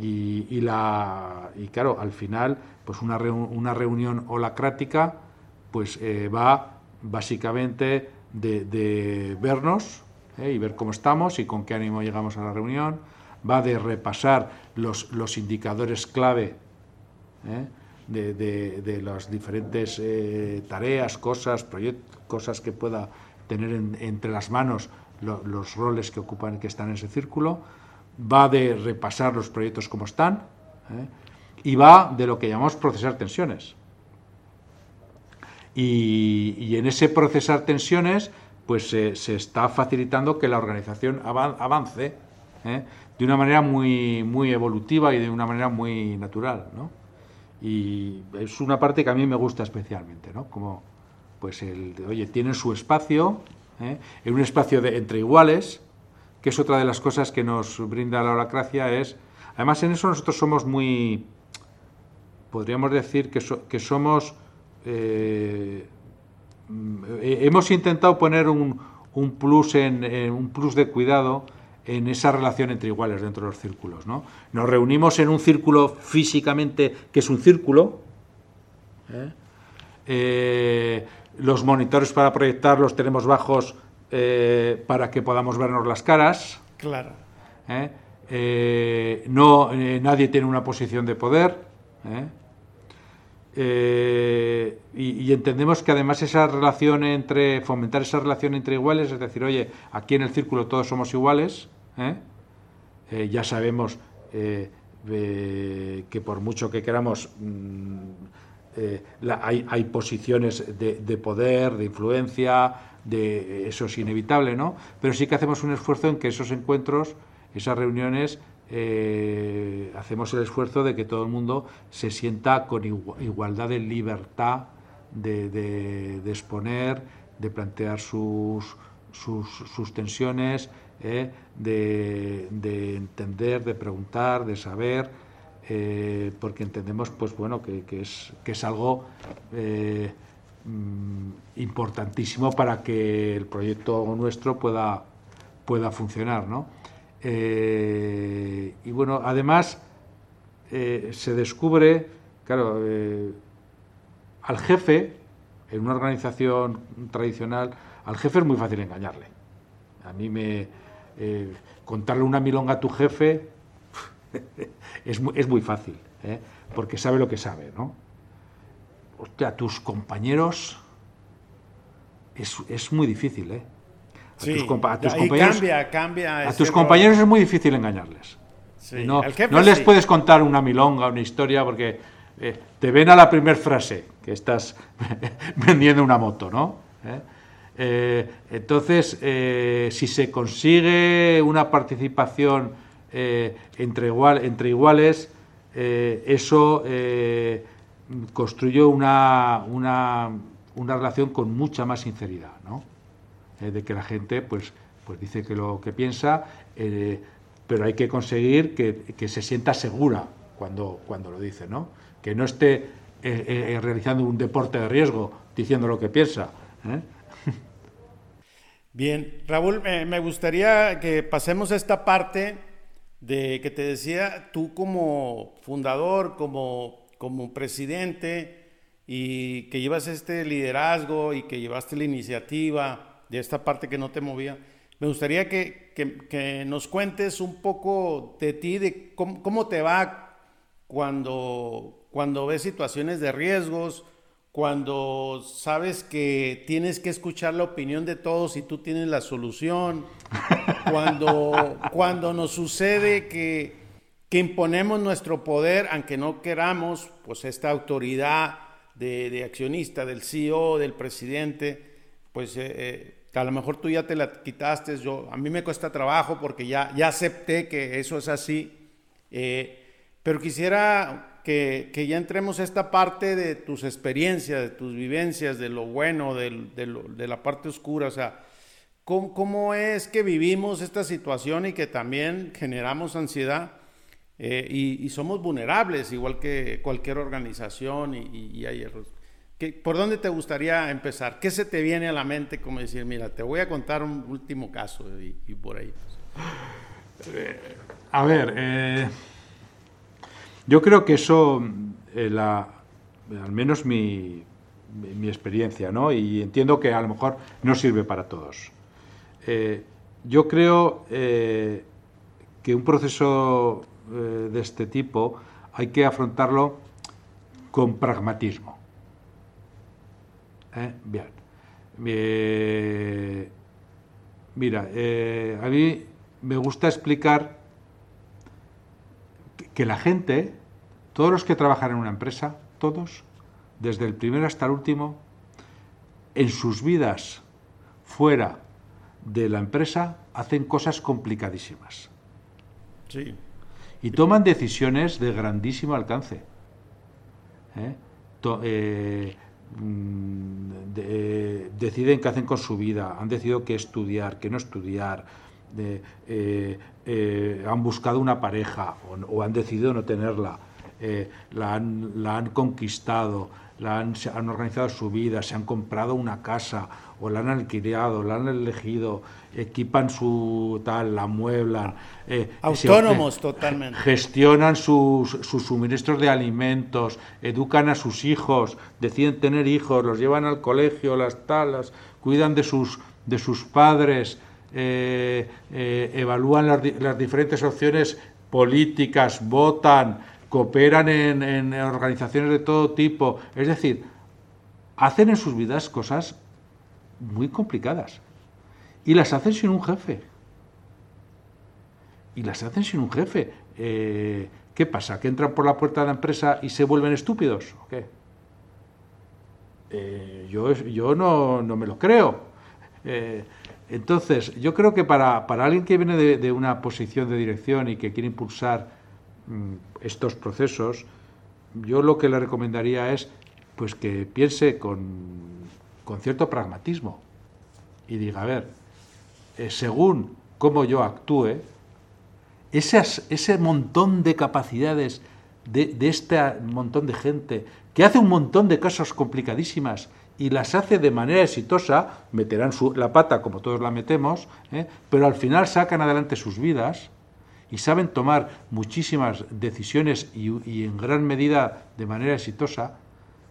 Y, la, y claro, al final, pues una, una reunión holacrática, pues eh, va básicamente de, vernos ¿eh? y ver cómo estamos y con qué ánimo llegamos a la reunión, va de repasar los, los indicadores clave ¿eh? de, las diferentes tareas, cosas, proyectos, cosas que pueda tener entre las manos los roles que ocupan, que están en ese círculo, va de repasar los proyectos como están ¿eh? y va de lo que llamamos procesar tensiones. Y, en ese procesar tensiones, pues se está facilitando que la organización avance ¿eh? de una manera muy, muy evolutiva y de una manera muy natural. Y es una parte que a mí me gusta especialmente, ¿no? Como, pues, el, oye, tienen su espacio, ¿eh? en un espacio de, entre iguales, que es otra de las cosas que nos brinda la holacracia, es, además en eso nosotros somos muy, podríamos decir que, que somos, eh, hemos intentado poner un, un plus en, un plus de cuidado en esa relación entre iguales dentro de los círculos. ¿no? Nos reunimos en un círculo físicamente, que es un círculo. ¿eh? Eh, los monitores para proyectar los tenemos bajos eh, para que podamos vernos las caras. Claro. no, nadie tiene una posición de poder. y, entendemos que además esa relación entre fomentar esa relación entre iguales, es decir, oye, aquí en el círculo todos somos iguales, ¿eh? Eh, ya sabemos eh, que por mucho que queramos, mm, hay, posiciones de, poder, de influencia, de, eso es inevitable, ¿no? Pero sí que hacemos un esfuerzo en que esos encuentros, esas reuniones, hacemos el esfuerzo de que todo el mundo se sienta con igualdad de libertad de, exponer, de plantear sus, sus tensiones, ¿eh? de, entender, de preguntar, de saber, eh, porque entendemos pues bueno que, es, que es algo eh, importantísimo para que el proyecto nuestro pueda, pueda funcionar. ¿no? y bueno, además se descubre, claro, al jefe, en una organización tradicional, al jefe es muy fácil engañarle. A mí me, eh, contarle una milonga a tu jefe es, muy, es muy fácil, ¿eh? porque sabe lo que sabe, ¿no? Hostia, a tus compañeros es, es muy difícil, ¿eh? A tus, compañeros, cambia, cambia a tus compañeros es muy difícil engañarles. no, no les puedes contar una milonga, una historia, porque eh, te ven a la primera frase que estás vendiendo una moto, ¿no? Eh, entonces, eh, si se consigue una participación entre, igual, entre iguales, eso construye una, una, una, relación con mucha más sinceridad, ¿no? de que la gente pues, pues dice que lo que piensa, pero hay que conseguir que, que, se sienta segura cuando, cuando lo dice, ¿no? que no esté realizando un deporte de riesgo diciendo lo que piensa. Bien, Raúl, me gustaría que pasemos a esta parte de que te decía, tú como fundador, como, como presidente, y que llevas este liderazgo y que llevaste la iniciativa de esta parte que no te movía, me gustaría que, que, nos cuentes un poco de ti, de cómo, cómo te va cuando, cuando ves situaciones de riesgos, cuando sabes que tienes que escuchar la opinión de todos y tú tienes la solución, cuando, cuando nos sucede que, que, imponemos nuestro poder, aunque no queramos, pues esta autoridad de, accionista, del CEO, del presidente, pues eh, eh, a lo mejor tú ya te la quitaste, yo, a mí me cuesta trabajo porque ya, ya acepté que eso es así, eh, pero quisiera que, ya entremos a esta parte de tus experiencias, de tus vivencias, de lo bueno, de, la parte oscura, o sea, ¿cómo, es que vivimos esta situación y que también generamos ansiedad eh, y, somos vulnerables, igual que cualquier organización y, hay errores? ¿Por dónde te gustaría empezar? ¿Qué se te viene a la mente como decir, mira, te voy a contar un último caso y, por ahí? Eh, a ver, eh, yo creo que eso, eh, la, al menos mi, mi, experiencia, ¿no? Y entiendo que a lo mejor no sirve para todos. Eh, yo creo que un proceso eh, de este tipo hay que afrontarlo con pragmatismo. ¿Eh? Bien. Eh, mira, a mí me gusta explicar que la gente, todos los que trabajan en una empresa, todos, desde el primero hasta el último, en sus vidas fuera de la empresa hacen cosas complicadísimas. Sí. Y toman decisiones de grandísimo alcance. ¿eh? Eh, mm, eh, deciden qué hacen con su vida, han decidido qué estudiar, qué no estudiar, han buscado una pareja o, han decidido no tenerla, la han, conquistado, la han, han organizado su vida, se han comprado una casa o la han alquilado, la han elegido, equipan su tal, la mueblan. Eh, Autónomos totalmente. Gestionan sus, sus, suministros de alimentos, educan a sus hijos, deciden tener hijos, los llevan al colegio, las talas, cuidan de sus, de sus padres, eh, eh, evalúan las, las diferentes opciones políticas, votan, cooperan en, en, organizaciones de todo tipo. Es decir, hacen en sus vidas cosas muy complicadas. Y las hacen sin un jefe. Y las hacen sin un jefe. Eh, ¿Qué pasa? ¿Que entran por la puerta de la empresa y se vuelven estúpidos? ¿O qué? Eh, yo yo no, me lo creo. Eh, entonces, yo creo que para, alguien que viene de, una posición de dirección y que quiere impulsar estos procesos, yo lo que le recomendaría es pues que piense con, con cierto pragmatismo y diga, a ver, eh, según cómo yo actúe, ese montón de capacidades de, este montón de gente que hace un montón de cosas complicadísimas y las hace de manera exitosa, meterán la pata como todos la metemos, ¿eh? pero al final sacan adelante sus vidas y saben tomar muchísimas decisiones y, en gran medida de manera exitosa,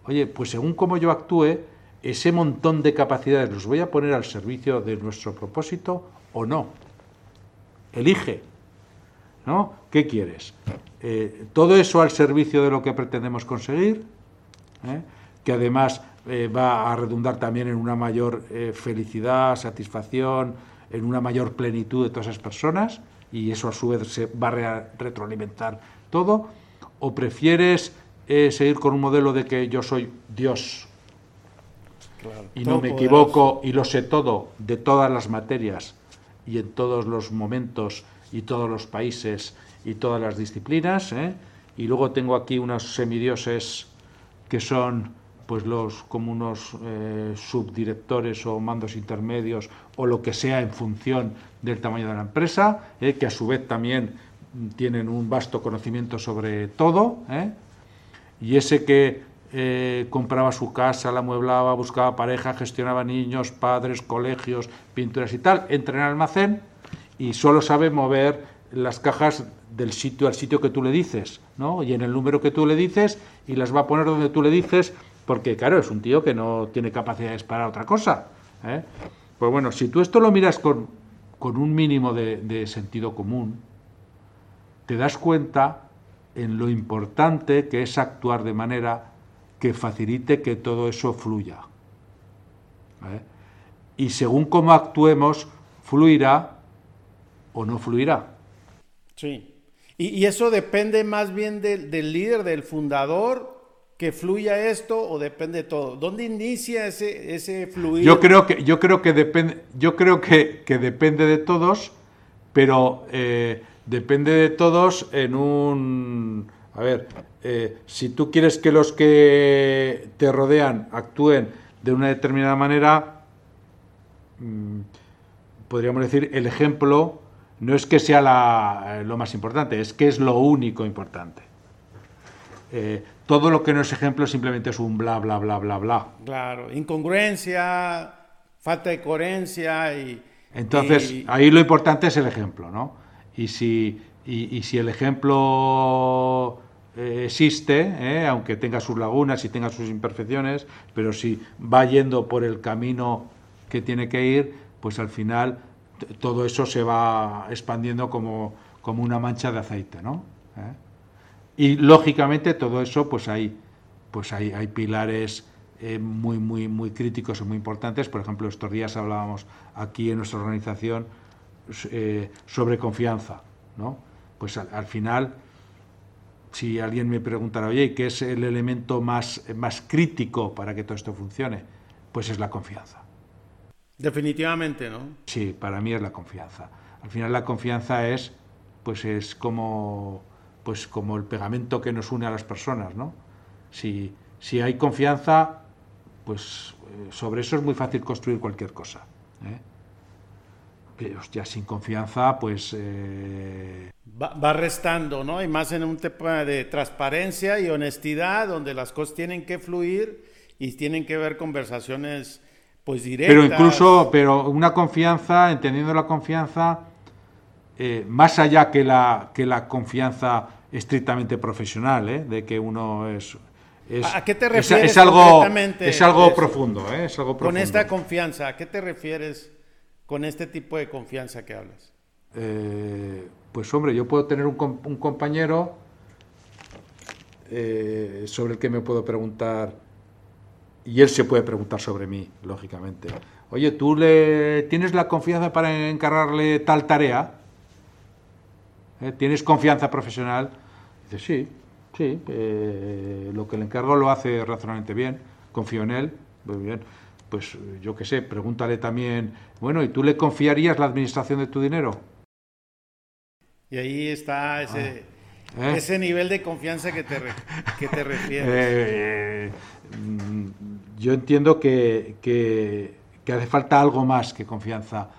oye, pues según cómo yo actúe, ese montón de capacidades los voy a poner al servicio de nuestro propósito o no. Elige. ¿No? ¿Qué quieres? Eh, todo eso al servicio de lo que pretendemos conseguir, ¿eh? que además eh, va a redundar también en una mayor felicidad, satisfacción, en una mayor plenitud de todas esas personas, y eso a su vez se va a retroalimentar todo, o prefieres seguir con un modelo de que yo soy Dios, y no me equivoco y lo sé todo de todas las materias y en todos los momentos y todos los países y todas las disciplinas. ¿eh? Y luego tengo aquí unos semidioses que son pues los como unos eh, subdirectores o mandos intermedios o lo que sea en función del tamaño de la empresa, ¿eh? que a su vez también tienen un vasto conocimiento sobre todo, y ese que eh, compraba su casa, la amueblaba, buscaba pareja, gestionaba niños, padres, colegios, pinturas y tal, entra en el almacén y solo sabe mover las cajas del sitio al sitio que tú le dices, ¿no? Y en el número que tú le dices y las va a poner donde tú le dices, porque claro, es un tío que no tiene capacidades para otra cosa. ¿eh? Pues bueno, si tú esto lo miras con, con un mínimo de sentido común, te das cuenta en lo importante que es actuar de manera que facilite que todo eso fluya. Y según cómo actuemos, fluirá o no fluirá. Sí. Y, eso depende más bien del, líder, del fundador, que fluya esto o depende de todo. ¿Dónde inicia ese, ese fluir? Yo creo que, yo creo que depende, yo creo que, depende de todos, pero eh, depende de todos en un a ver, eh, si tú quieres que los que te rodean actúen de una determinada manera, mm, podríamos decir, el ejemplo no es que sea lo más importante, es que es lo único importante. Eh, todo lo que no es ejemplo simplemente es un bla, bla, bla, bla, bla. Claro, incongruencia, falta de coherencia y... Entonces, ahí lo importante es el ejemplo, ¿no? Y si, y si el ejemplo eh, existe, eh, aunque tenga sus lagunas y tenga sus imperfecciones, pero si va yendo por el camino que tiene que ir, pues al final todo eso se va expandiendo como, como una mancha de aceite, ¿no? ¿Eh? Y lógicamente todo eso, pues hay, pues hay, hay pilares eh, muy, muy, muy críticos y muy importantes. Por ejemplo, estos días hablábamos aquí en nuestra organización eh, sobre confianza, ¿no? Pues al, final, si alguien me preguntara, oye, ¿qué es el elemento más, más crítico para que todo esto funcione? Pues es la confianza. Definitivamente, ¿no? Sí, para mí es la confianza. Al final la confianza es, pues es como, pues como el pegamento que nos une a las personas, ¿no? Si, si hay confianza, pues eh, sobre eso es muy fácil construir cualquier cosa. ¿eh? ya sin confianza, pues... Eh, va, restando, ¿no? Y más en un tema de transparencia y honestidad, donde las cosas tienen que fluir y tienen que ver conversaciones, pues directas. Pero incluso, pero una confianza, entendiendo la confianza, más allá que la, que la confianza estrictamente profesional, de que uno es ¿A qué te refieres es, algo, es algo profundo, ¿eh? es algo Con esta confianza, ¿a qué te refieres con este tipo de confianza que hablas? Eh, pues hombre, yo puedo tener un, compañero eh, sobre el que me puedo preguntar, y él se puede preguntar sobre mí, lógicamente. Oye, ¿tú le tienes la confianza para encargarle tal tarea? ¿Tienes confianza profesional? Dice, sí, Sí, eh, lo que le encargo lo hace razonablemente bien, confío en él, muy bien. Pues yo qué sé, pregúntale también, bueno, ¿y tú le confiarías la administración de tu dinero? Y ahí está ese, ah, ¿eh? ese nivel de confianza que te, que te refieres. Eh, mm, yo entiendo que, que, que, hace falta algo más que confianza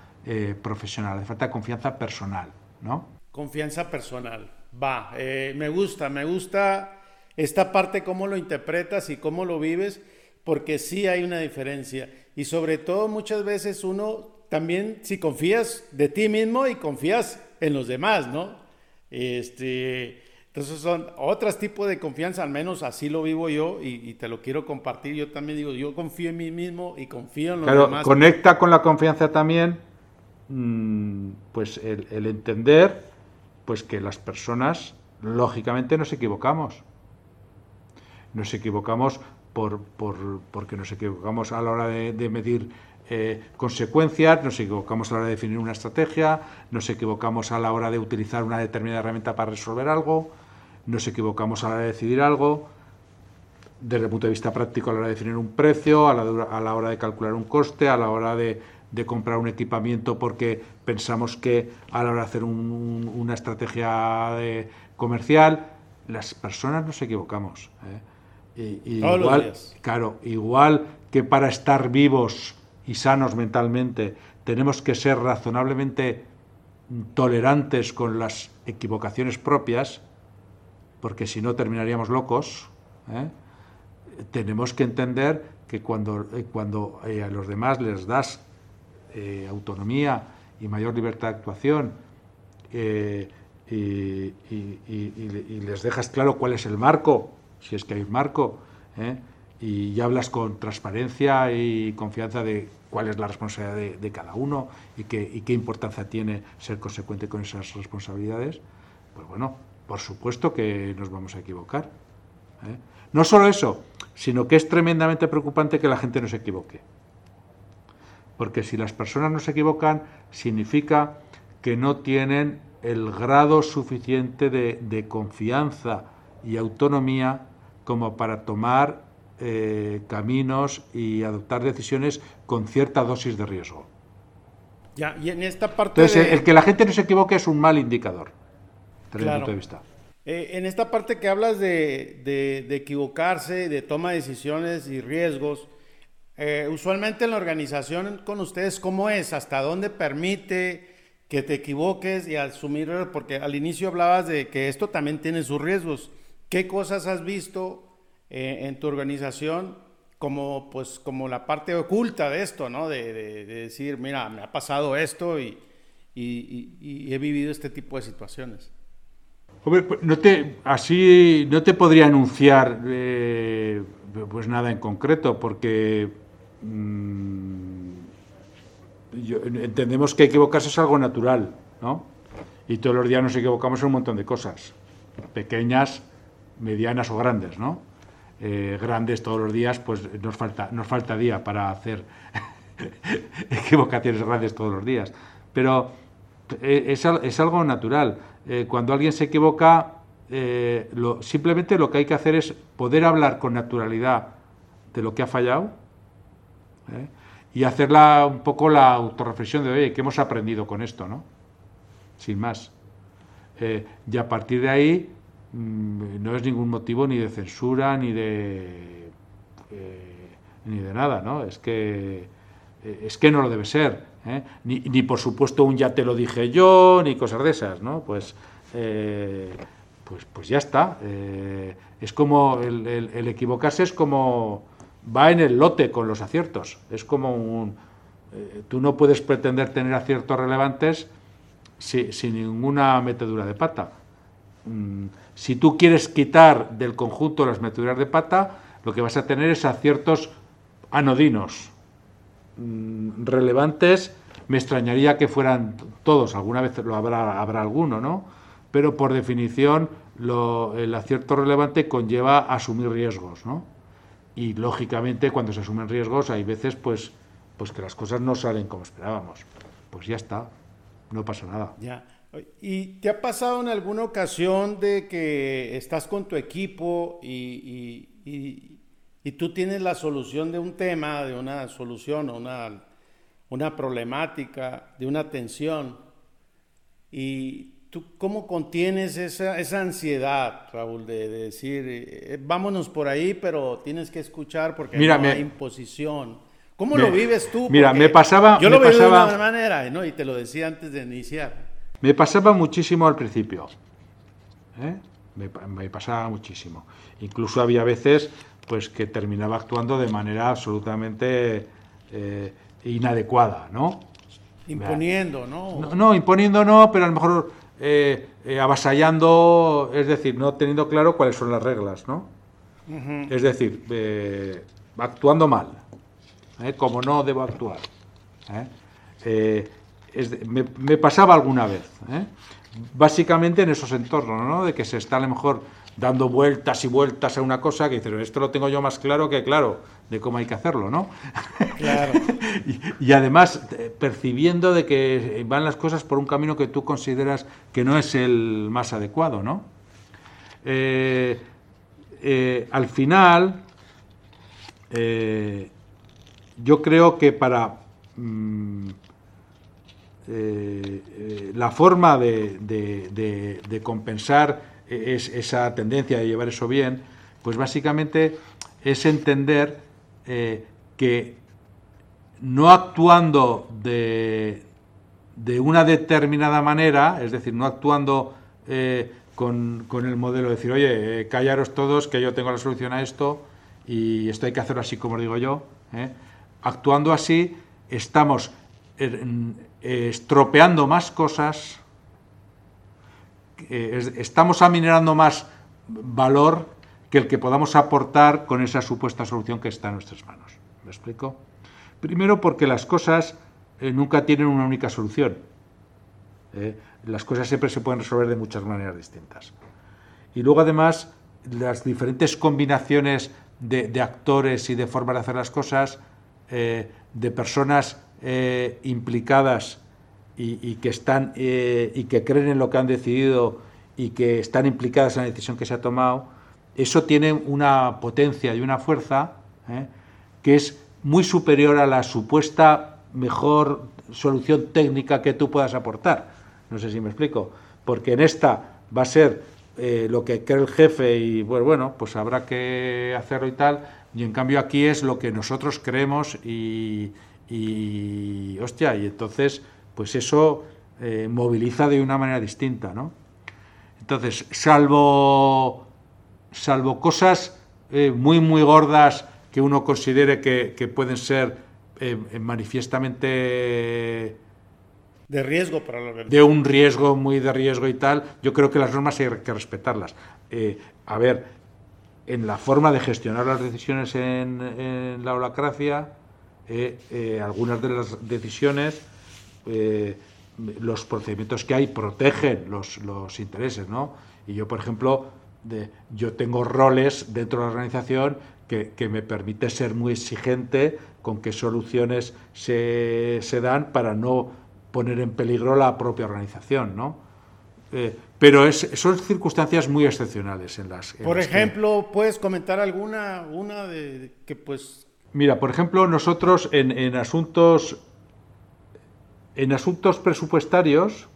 profesional, hace falta confianza personal, ¿no? Confianza personal. Va, eh, me gusta, me gusta esta parte, cómo lo interpretas y cómo lo vives, porque sí hay una diferencia. Y sobre todo muchas veces uno también, si confías de ti mismo y confías en los demás, ¿no? Este, entonces son otros tipos de confianza, al menos así lo vivo yo y, te lo quiero compartir. Yo también digo, yo confío en mí mismo y confío en los demás. Conecta con la confianza también, mm, pues el entender pues que las personas, lógicamente, nos equivocamos. Nos equivocamos por, porque nos equivocamos a la hora de, medir eh, consecuencias, nos equivocamos a la hora de definir una estrategia, nos equivocamos a la hora de utilizar una determinada herramienta para resolver algo, nos equivocamos a la hora de decidir algo, desde el punto de vista práctico a la hora de definir un precio, a la hora de calcular un coste, a la hora de de comprar un equipamiento porque pensamos que a la hora de hacer una estrategia comercial, las personas nos equivocamos. ¿eh? igual, claro, igual que para estar vivos y sanos mentalmente tenemos que ser razonablemente tolerantes con las equivocaciones propias, porque si no terminaríamos locos, ¿eh? tenemos que entender que cuando, eh, cuando a los demás les das eh, autonomía y mayor libertad de actuación eh, y, les dejas claro cuál es el marco, si es que hay un marco, ¿eh? y hablas con transparencia y confianza de cuál es la responsabilidad de, cada uno y qué importancia tiene ser consecuente con esas responsabilidades, pues bueno, por supuesto que nos vamos a equivocar. No solo eso, sino que es tremendamente preocupante que la gente no se equivoque porque si las personas no se equivocan, significa que no tienen el grado suficiente de, confianza y autonomía como para tomar eh, caminos y adoptar decisiones con cierta dosis de riesgo. Ya, y en esta parte. Entonces, el que la gente no se equivoque es un mal indicador, desde mi punto de vista. Eh, en esta parte que hablas de, de, de equivocarse, de toma de decisiones y riesgos, eh, usualmente en la organización con ustedes, ¿cómo es? ¿Hasta dónde permite que te equivoques y asumir? Porque al inicio hablabas de que esto también tiene sus riesgos. ¿Qué cosas has visto eh, en tu organización como, pues, como la parte oculta de esto, ¿no? De, decir, mira, me ha pasado esto y, he vivido este tipo de situaciones. Pues, no te, así no te podría anunciar eh, pues nada en concreto, porque Mm, entendemos que equivocarse es algo natural, ¿no? Y todos los días nos equivocamos en un montón de cosas, pequeñas, medianas o grandes, ¿no? Eh, grandes todos los días, pues nos falta, nos falta día para hacer equivocaciones grandes todos los días. Pero eh, es, algo natural. Eh, cuando alguien se equivoca, lo, simplemente lo que hay que hacer es poder hablar con naturalidad de lo que ha fallado y hacerla un poco la autorreflexión de, oye, ¿qué hemos aprendido con esto? ¿no? Sin más. y a partir de ahí, Mm, no es ningún motivo ni de censura ni de eh, ni de nada, ¿no? Es que eh, es que no lo debe ser, ¿eh? ni, ni, por supuesto un ya te lo dije yo ni cosas de esas, ¿no? Pues pues, pues ya está. es como el, el, equivocarse es como va en el lote con los aciertos. Es como un tú no puedes pretender tener aciertos relevantes sin ninguna metedura de pata. Mm, si tú quieres quitar del conjunto las meteduras de pata, lo que vas a tener es aciertos anodinos, mm, relevantes. Me extrañaría que fueran todos, alguna vez lo habrá, habrá alguno, ¿no? Pero por definición, el acierto relevante conlleva asumir riesgos, ¿no? Y lógicamente, cuando se asumen riesgos, hay veces pues, pues que las cosas no salen como esperábamos. Pues ya está, no pasa nada. Ya. ¿Y te ha pasado en alguna ocasión de que estás con tu equipo y, tú tienes la solución de un tema, de una solución, una, una problemática, de una tensión? ¿Y tú cómo contienes esa, esa ansiedad, Raúl, de, decir, eh, vámonos por ahí, pero tienes que escuchar porque no hay imposición? ¿Cómo lo vives tú? Mira, me pasaba... Yo lo veo de una manera, ¿no? y te lo decía antes de iniciar. Me pasaba muchísimo al principio. ¿eh? Me, pasaba muchísimo. Incluso había veces pues que terminaba actuando de manera absolutamente eh, inadecuada, ¿no? Imponiendo, ¿no? ¿no? imponiendo no, pero a lo mejor eh, avasallando, es decir, no teniendo claro cuáles son las reglas, ¿no? Es decir, actuando mal, como no debo actuar me, pasaba alguna vez, ¿eh? básicamente en esos entornos, ¿no? de que se está a lo mejor dando vueltas y vueltas a una cosa que dices, esto lo tengo yo más claro que claro de cómo hay que hacerlo, ¿no? Claro. y, además eh, percibiendo de que van las cosas por un camino que tú consideras que no es el más adecuado, ¿no? Eh, al final, yo creo que para mm, eh, eh, la forma de, compensar esa tendencia de llevar eso bien, pues básicamente es entender eh, que no actuando de, una determinada manera, es decir, no actuando con, el modelo de decir, oye, callaros todos, que yo tengo la solución a esto y esto hay que hacerlo así como digo yo, actuando así estamos estropeando más cosas, estamos aminerando más valor que el que podamos aportar con esa supuesta solución que está en nuestras manos. ¿Me explico? Primero porque las cosas eh, nunca tienen una única solución. ¿eh? las cosas siempre se pueden resolver de muchas maneras distintas. Y luego además las diferentes combinaciones de, actores y de formas de hacer las cosas, eh, de personas eh, implicadas y, que están eh, y que creen en lo que han decidido y que están implicadas en la decisión que se ha tomado, eso tiene una potencia y una fuerza eh, que es muy superior a la supuesta mejor solución técnica que tú puedas aportar. No sé si me explico, porque en esta va a ser lo que cree el jefe y bueno, bueno, pues habrá que hacerlo y tal, y en cambio aquí es lo que nosotros creemos y, y, hostia, y entonces, pues eso eh, moviliza de una manera distinta, ¿no? Entonces, salvo, salvo cosas eh, muy, muy gordas que uno considere que, pueden ser eh, manifiestamente... De riesgo para la De un riesgo muy de riesgo y tal, yo creo que las normas hay que respetarlas. a ver, en la forma de gestionar las decisiones en, en la holacracia, algunas de las decisiones eh, los procedimientos que hay protegen los, los intereses, ¿no? Y yo, por ejemplo, de, yo tengo roles dentro de la organización que, que, me permite ser muy exigente con qué soluciones se, se dan para no poner en peligro la propia organización, ¿no? Eh, pero es, son circunstancias muy excepcionales en las. En por las ejemplo, que... ¿puedes comentar alguna una de que pues? Mira, por ejemplo, nosotros en, en asuntos en asuntos presupuestarios,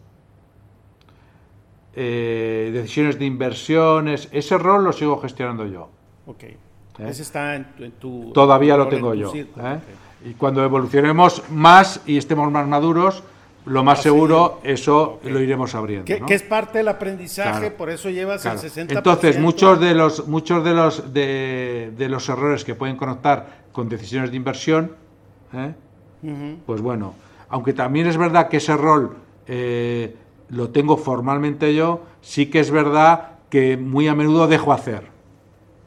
eh, decisiones de inversiones, ese rol lo sigo gestionando yo. Ok. ¿Eh? Ese está en, en tu. Todavía lo tengo yo. ¿eh? Okay. Y cuando evolucionemos más y estemos más maduros, lo más ah, seguro sí. eso okay. lo iremos abriendo. Que, ¿no? que, es parte del aprendizaje, claro. por eso llevas claro. el 60%. Entonces, muchos de los, muchos de los, de, de los errores que pueden conectar con decisiones de inversión, ¿eh? uh -huh. pues bueno, aunque también es verdad que ese rol eh, lo tengo formalmente yo, sí que es verdad que muy a menudo dejo hacer.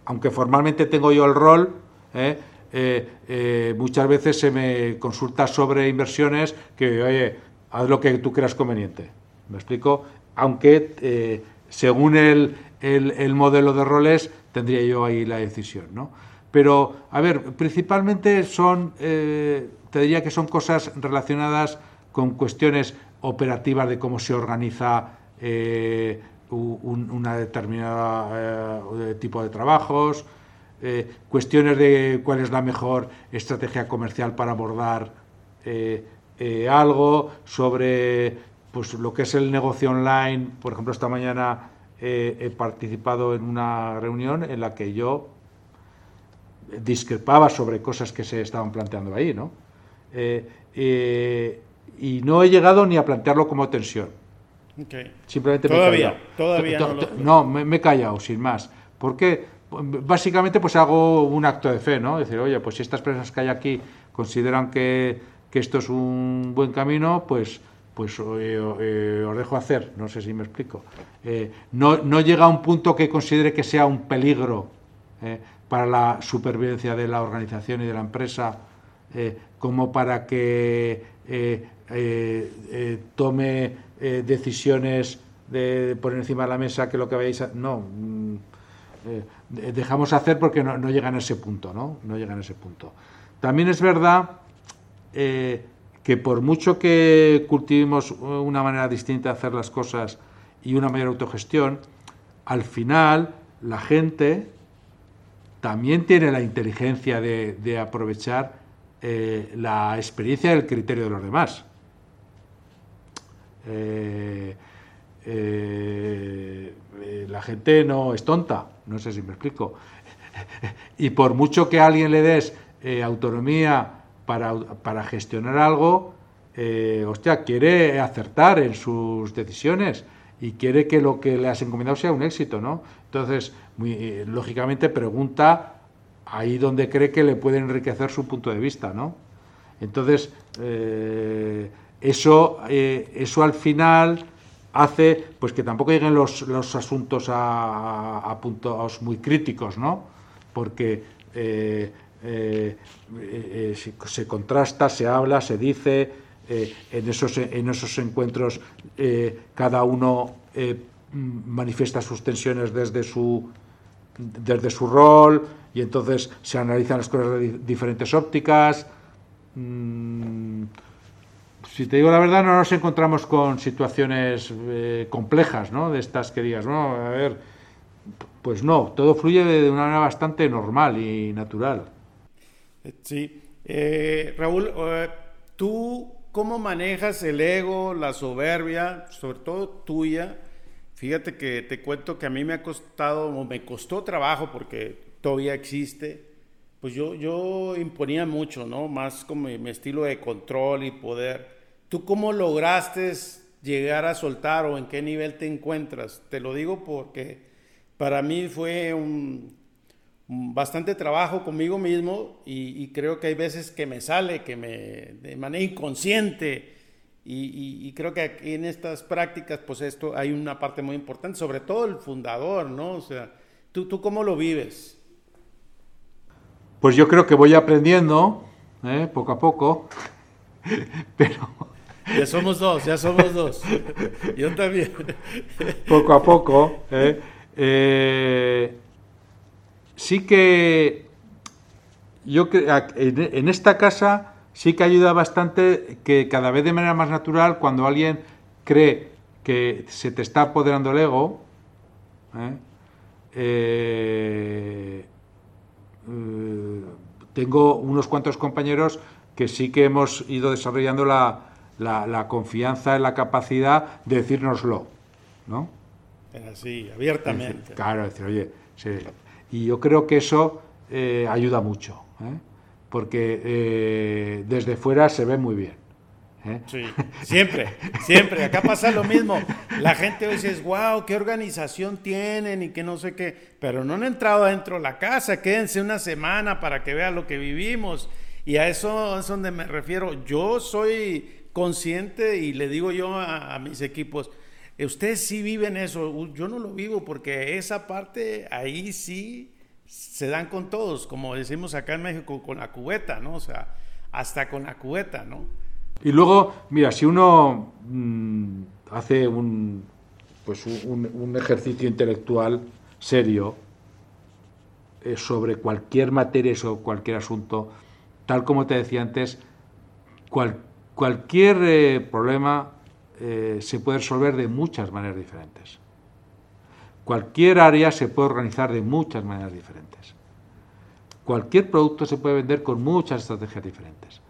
Aunque formalmente tengo yo el rol, ¿eh? Eh, muchas veces se me consulta sobre inversiones que, oye, haz lo que tú creas conveniente. ¿Me explico? Aunque según el, el, el, modelo de roles tendría yo ahí la decisión, ¿no? Pero, a ver, principalmente son, te diría que son cosas relacionadas con cuestiones operativas de cómo se organiza eh, un, una determinada eh, tipo de trabajos, cuestiones de cuál es la mejor estrategia comercial para abordar eh, algo sobre pues, lo que es el negocio online. Por ejemplo, esta mañana eh, he participado en una reunión en la que yo discrepaba sobre cosas que se estaban planteando ahí, ¿no? Eh, y no he llegado ni a plantearlo como tensión. Okay. Simplemente todavía, me todavía no, lo... no me, me, he callado, sin más. Porque básicamente pues hago un acto de fe, ¿no? Decir, oye, pues si estas personas que hay aquí consideran que que esto es un buen camino, pues, pues eh, eh, os dejo hacer. No sé si me explico. Eh, no, no, llega a un punto que considere que sea un peligro eh, para la supervivencia de la organización y de la empresa, eh, como para que tome decisiones de poner encima de la mesa que lo que vayáis a... No, mm, dejamos hacer porque no, no llegan a ese punto, ¿no? No llegan a ese punto. También es verdad eh, que por mucho que cultivemos una manera distinta de hacer las cosas y una mayor autogestión, al final la gente también tiene la inteligencia de, de aprovechar eh, la experiencia y el criterio de los demás. Eh, eh, la gente no es tonta, no sé si me explico. y por mucho que a alguien le des autonomía para, para gestionar algo, hostia, quiere acertar en sus decisiones y quiere que lo que le has encomendado sea un éxito, ¿no? Entonces, muy, lógicamente pregunta ahí donde cree que le puede enriquecer su punto de vista, ¿no? Entonces, eh, eso, eh, eso al final hace pues que tampoco lleguen los, los asuntos a, puntos muy críticos, ¿no? Porque eh, se, contrasta, se habla, se dice, en, esos, en esos encuentros cada uno manifiesta sus tensiones desde su, desde su rol y entonces se analizan las cosas de diferentes ópticas. Mm, si te digo la verdad, no nos encontramos con situaciones eh, complejas, ¿no? De estas que digas, no, a ver, pues no, todo fluye de una manera bastante normal y natural. Sí. Eh, Raúl, eh, ¿tú cómo manejas el ego, la soberbia, sobre todo tuya? Fíjate que te cuento que a mí me ha costado, o me costó trabajo porque todavía existe. Pues yo, yo imponía mucho, ¿no? Más como mi, mi estilo de control y poder. ¿Tú cómo lograste llegar a soltar o en qué nivel te encuentras? Te lo digo porque para mí fue un, bastante trabajo conmigo mismo y, y, creo que hay veces que me sale, que me de manera inconsciente y, y, y, creo que aquí en estas prácticas pues esto hay una parte muy importante, sobre todo el fundador, ¿no? O sea, ¿tú, tú cómo lo vives? Pues yo creo que voy aprendiendo, ¿eh? poco a poco, pero Ya somos dos, ya somos dos. Yo también. Poco a poco. ¿eh? Eh, sí que yo en esta casa sí que ayuda bastante que cada vez de manera más natural cuando alguien cree que se te está apoderando el ego, ¿eh? Tengo unos cuantos compañeros que sí que hemos ido desarrollando la, la, confianza en la capacidad de decírnoslo, ¿no? Así, abiertamente. claro, decir, oye, y yo creo que eso eh, ayuda mucho, ¿eh? porque eh, desde fuera se ve muy bien. Sí, siempre, siempre. Acá pasa lo mismo. La gente dice, wow, qué organización tienen y que no sé qué, pero no han entrado adentro de la casa, quédense una semana para que vean lo que vivimos. Y a eso es donde me refiero. Yo soy consciente y le digo yo a, mis equipos, ustedes sí viven eso, yo no lo vivo porque esa parte ahí sí se dan con todos, como decimos acá en México, con la cubeta, ¿no? O sea, hasta con la cubeta, ¿no? Y luego, mira, si uno mm, hace un, pues un, ejercicio intelectual serio eh, sobre cualquier materia o cualquier asunto, tal como te decía antes, cualquier eh, problema eh, se puede resolver de muchas maneras diferentes. Cualquier área se puede organizar de muchas maneras diferentes. Cualquier producto se puede vender con muchas estrategias diferentes.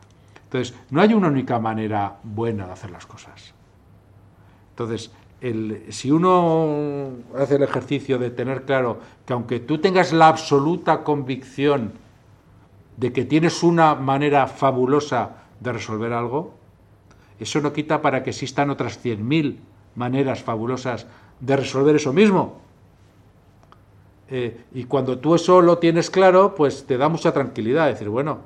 Entonces, no hay una única manera buena de hacer las cosas. Entonces, si uno hace el ejercicio de tener claro que aunque tú tengas la absoluta convicción de que tienes una manera fabulosa de resolver algo, eso no quita para que existan otras 100.000 maneras fabulosas de resolver eso mismo. Eh, y cuando tú eso lo tienes claro, pues te da mucha tranquilidad. decir, bueno,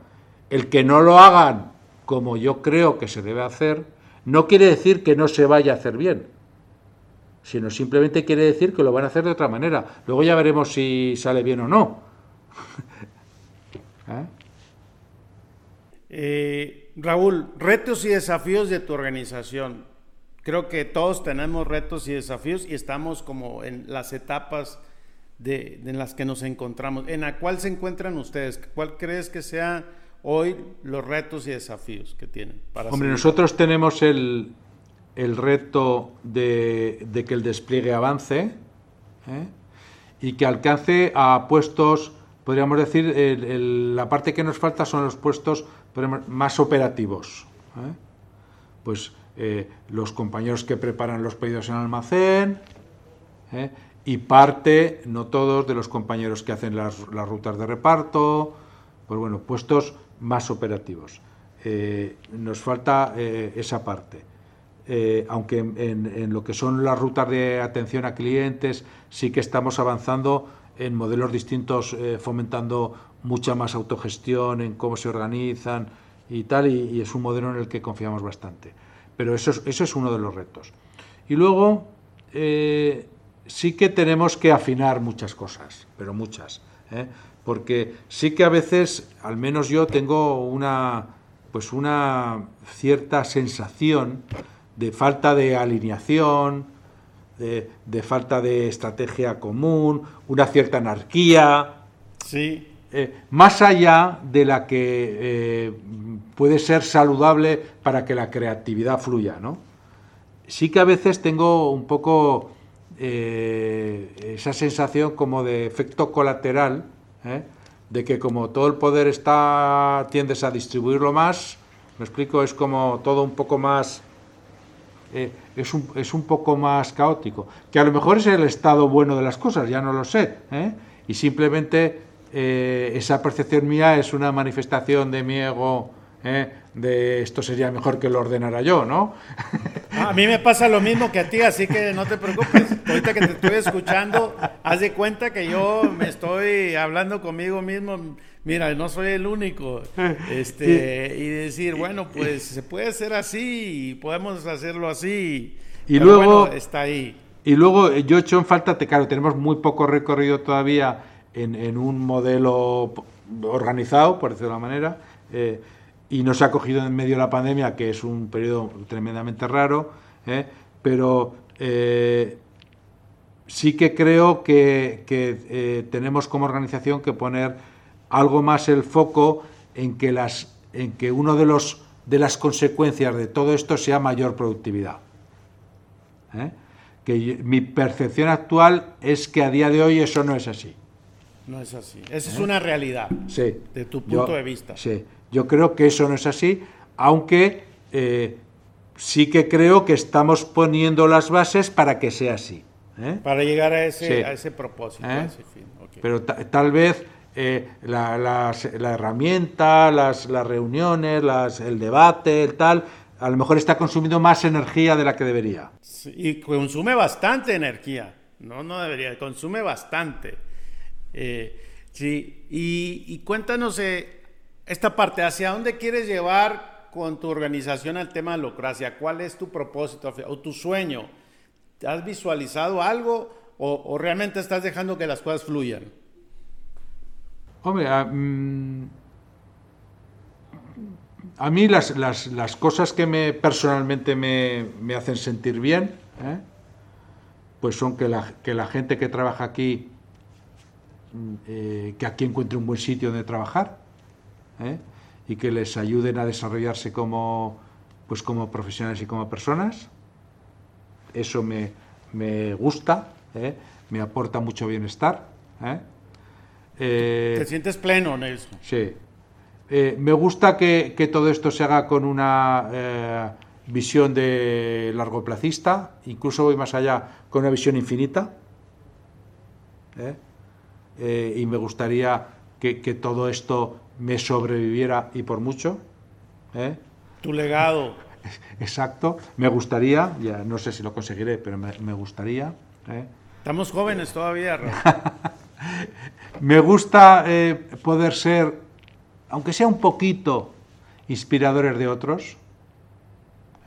el que no lo hagan como yo creo que se debe hacer, no quiere decir que no se vaya a hacer bien, sino simplemente quiere decir que lo van a hacer de otra manera. Luego ya veremos si sale bien o no. ¿Eh? Eh, Raúl, retos y desafíos de tu organización. Creo que todos tenemos retos y desafíos y estamos como en las etapas de, en las que nos encontramos. ¿En la cual se encuentran ustedes? ¿Cuál crees que sea hoy los retos y desafíos que tienen? Para Hombre, nosotros tenemos el, el reto de, que el despliegue avance ¿eh? y que alcance a puestos, podríamos decir, la parte que nos falta son los puestos más operativos. ¿eh? Pues eh, los compañeros que preparan los pedidos en almacén y parte, no todos, de los compañeros que hacen las, rutas de reparto, pues bueno, puestos más operativos. nos falta esa parte. aunque en, lo que son las rutas de atención a clientes sí que estamos avanzando en modelos distintos, fomentando mucha más autogestión en cómo se organizan y tal, y, es un modelo en el que confiamos bastante. Pero eso es, eso es uno de los retos. Y luego eh, sí que tenemos que afinar muchas cosas, pero muchas, ¿eh? Porque sí que a veces, al menos yo tengo una, pues una cierta sensación de falta de alineación, de, de falta de estrategia común, una cierta anarquía. Sí. Eh, más allá de la que eh, puede ser saludable para que la creatividad fluya, ¿no? Sí que a veces tengo un poco eh, esa sensación como de efecto colateral, de que como todo el poder está tiendes a distribuirlo más, me explico, es como todo un poco más es, un, es, un, poco más caótico. Que a lo mejor es el estado bueno de las cosas, ya no lo sé. Y simplemente eh, esa percepción mía es una manifestación de mi ego, eh, de esto sería mejor que lo ordenara yo, ¿no? a mí me pasa lo mismo que a ti, así que no te preocupes. Ahorita que te estoy escuchando, haz de cuenta que yo me estoy hablando conmigo mismo. Mira, no soy el único. Este, y decir, bueno, pues se puede hacer así podemos hacerlo así. Y luego está ahí. Y luego yo he hecho en falta, claro, tenemos muy poco recorrido todavía en, un modelo organizado, por decirlo de una manera, eh, y nos ha cogido en medio de la pandemia, que es un periodo tremendamente raro, ¿eh? pero eh, sí que creo que, que tenemos como organización que poner algo más el foco en que, las, en que uno de, los, de las consecuencias de todo esto sea mayor productividad. ¿Eh? Que mi percepción actual es que a día de hoy eso no es así. No es así. Esa es ¿Eh? una realidad. Sí. De tu punto de vista. Sí. Yo creo que eso no es así, aunque eh, sí que creo que estamos poniendo las bases para que sea así. Para llegar a ese, a ese propósito, a ese fin. Pero tal vez eh, la, la, herramienta, las, las reuniones, las, el debate, el tal, a lo mejor está consumiendo más energía de la que debería. y consume bastante energía. No, no debería, consume bastante. Eh, sí, y, cuéntanos eh, esta parte, ¿hacia dónde quieres llevar con tu organización el tema de locracia? ¿Cuál es tu propósito o tu sueño? ¿Has visualizado algo o realmente estás dejando que las cosas fluyan? Hombre, a, mm, mí las, cosas que me personalmente me, hacen sentir bien, ¿eh? pues son que la, que la, gente que trabaja aquí, mm, eh, que aquí encuentre un buen sitio donde trabajar ¿eh? y que les ayuden a desarrollarse como, pues como profesionales y como personas. Eso me, me gusta, me aporta mucho bienestar. Eh, ¿Te sientes pleno, Nelson? Sí. Eh, me gusta que, todo esto se haga con una eh, visión de largoplacista, incluso voy más allá, con una visión infinita. y me gustaría que, todo esto me sobreviviera y por mucho. Tu legado. Exacto. Me gustaría, ya no sé si lo conseguiré, pero me, me gustaría. Estamos jóvenes todavía, Me gusta eh, poder ser, aunque sea un poquito, inspiradores de otros.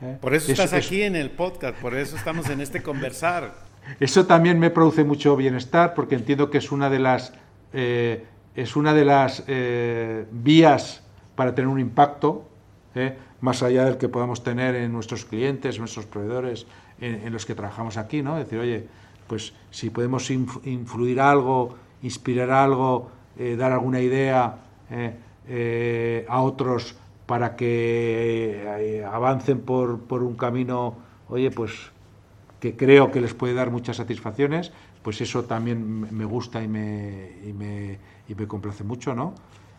¿eh? Por eso estás aquí en el podcast, por eso estamos en este conversar. Eso también me produce mucho bienestar, porque entiendo que es una de las, eh, es una de las vías para tener un impacto, más allá del que podamos tener en nuestros clientes, nuestros proveedores, en, los que trabajamos aquí, ¿no? Decir, oye, pues si podemos influir algo inspirar algo, eh, dar alguna idea eh, eh, a otros para que avancen por, por, un camino, oye, pues que creo que les puede dar muchas satisfacciones, pues eso también me gusta y me, y me, y me complace mucho, ¿no?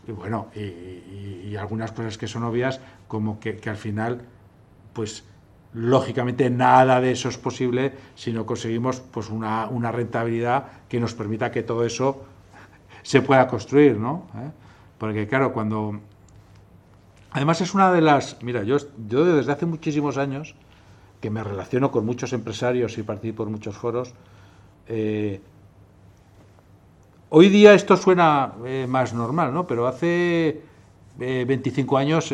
Y bueno, y, algunas cosas que son obvias, como que, que al final, pues lógicamente nada de eso es posible si no conseguimos pues una, una rentabilidad que nos permita que todo eso se pueda construir, ¿no? ¿Eh? Porque claro, cuando... Además es una de las... Mira, yo, yo desde hace muchísimos años que me relaciono con muchos empresarios y participo en muchos foros, eh, hoy día esto suena eh, más normal, ¿no? Pero hace 25 años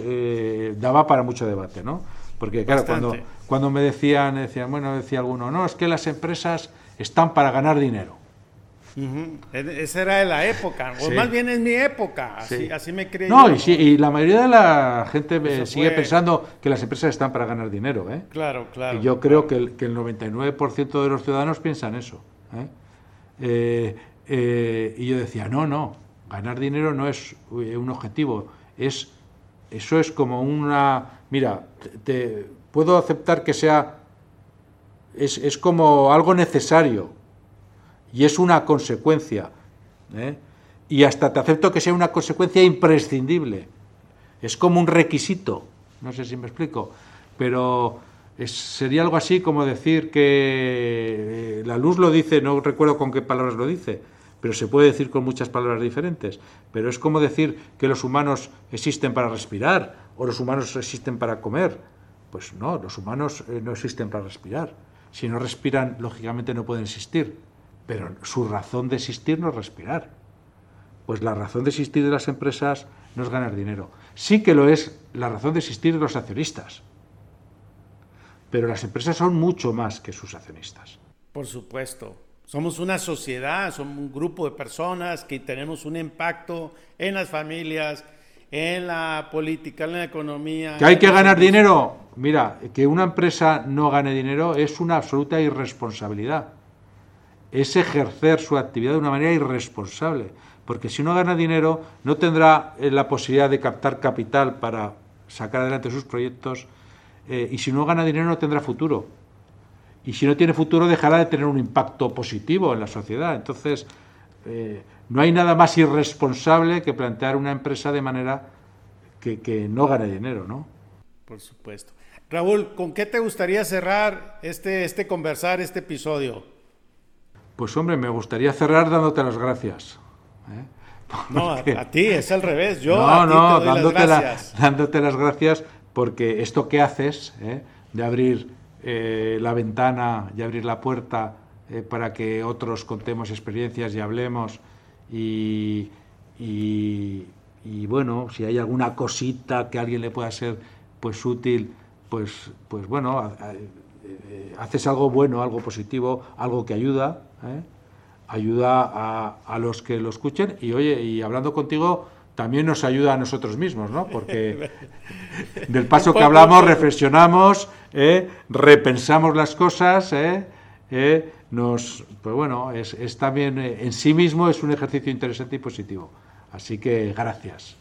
daba para mucho debate, ¿no? Porque claro, cuando, cuando me decían, decían, bueno, decía alguno, no, es que las empresas están para ganar dinero. Esa era de la época, o más bien es mi época, así, me creí. No, y, y, la mayoría de la gente sigue pensando que las empresas están para ganar dinero. ¿eh? Claro, claro. Y yo creo que, el, que el 99% de los ciudadanos piensan eso. ¿eh? Eh, eh, y yo decía, no, no, ganar dinero no es un objetivo, es eso es como una mira, te, puedo aceptar que sea, es, como algo necesario y es una consecuencia. ¿eh? Y hasta te acepto que sea una consecuencia imprescindible. Es como un requisito. No sé si me explico. Pero sería algo así como decir que eh, la luz lo dice, no recuerdo con qué palabras lo dice, pero se puede decir con muchas palabras diferentes. Pero es como decir que los humanos existen para respirar o los humanos existen para comer. Pues no, los humanos eh, no existen para respirar. Si no respiran, lógicamente no pueden existir. Pero su razón de existir no es respirar. Pues la razón de existir de las empresas no es ganar dinero. Sí que lo es la razón de existir de los accionistas. Pero las empresas son mucho más que sus accionistas. Por supuesto. Somos una sociedad, somos un grupo de personas que tenemos un impacto en las familias en la política, en la economía. ¿Que hay que ganar dinero? Mira, que una empresa no gane dinero es una absoluta irresponsabilidad. Es ejercer su actividad de una manera irresponsable. Porque si no gana dinero, no tendrá eh, la posibilidad de captar capital para sacar adelante sus proyectos. Eh, y si no gana dinero, no tendrá futuro. Y si no tiene futuro, dejará de tener un impacto positivo en la sociedad. Entonces, eh, no hay nada más irresponsable que plantear una empresa de manera que, no gane dinero, ¿no? Por supuesto. Raúl, ¿con qué te gustaría cerrar este, este conversar, este episodio? Pues hombre, me gustaría cerrar dándote las gracias. ¿eh? No, a, ti es al revés. Yo a ti no, te doy dándote, las gracias. dándote las gracias porque esto que haces, ¿eh? de abrir la ventana y abrir la puerta eh, para que otros contemos experiencias y hablemos. Y, y, bueno, si hay alguna cosita que a alguien le pueda ser pues útil, pues, pues bueno, eh, haces algo bueno, algo positivo, algo que ayuda, ¿eh? ayuda a, a, los que lo escuchen y oye, y hablando contigo también nos ayuda a nosotros mismos, ¿no? Porque del paso que hablamos reflexionamos, repensamos las cosas, ¿eh? nos, pues bueno, es, es también eh, en sí mismo es un ejercicio interesante y positivo. Así que gracias.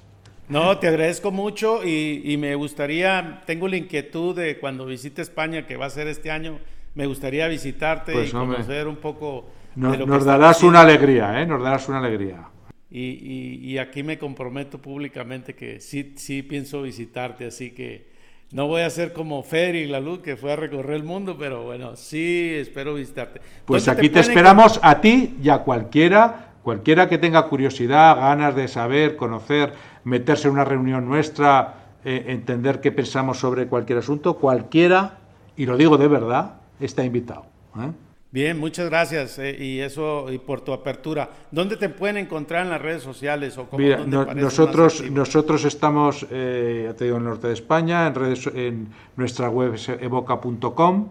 No, te agradezco mucho y, y, me gustaría, tengo la inquietud de cuando visite España, que va a ser este año, me gustaría visitarte pues, y conocer un poco. de lo nos darás una alegría, ¿eh? Nos darás una alegría. Y, y, y, aquí me comprometo públicamente que sí, sí pienso visitarte, así que no voy a ser como Fer y la Luz que fue a recorrer el mundo, pero bueno, sí espero visitarte. Pues aquí te, esperamos a ti y a cualquiera, cualquiera que tenga curiosidad, ganas de saber, conocer, meterse en una reunión nuestra, eh, entender qué pensamos sobre cualquier asunto, cualquiera, y lo digo de verdad, está invitado. ¿eh? Bien, muchas gracias eh, y eso y por tu apertura. ¿Dónde te pueden encontrar en las redes sociales o cómo, Mira, nosotros nosotros estamos eh, te digo, en el norte de España, en redes en nuestra web es evoca.com.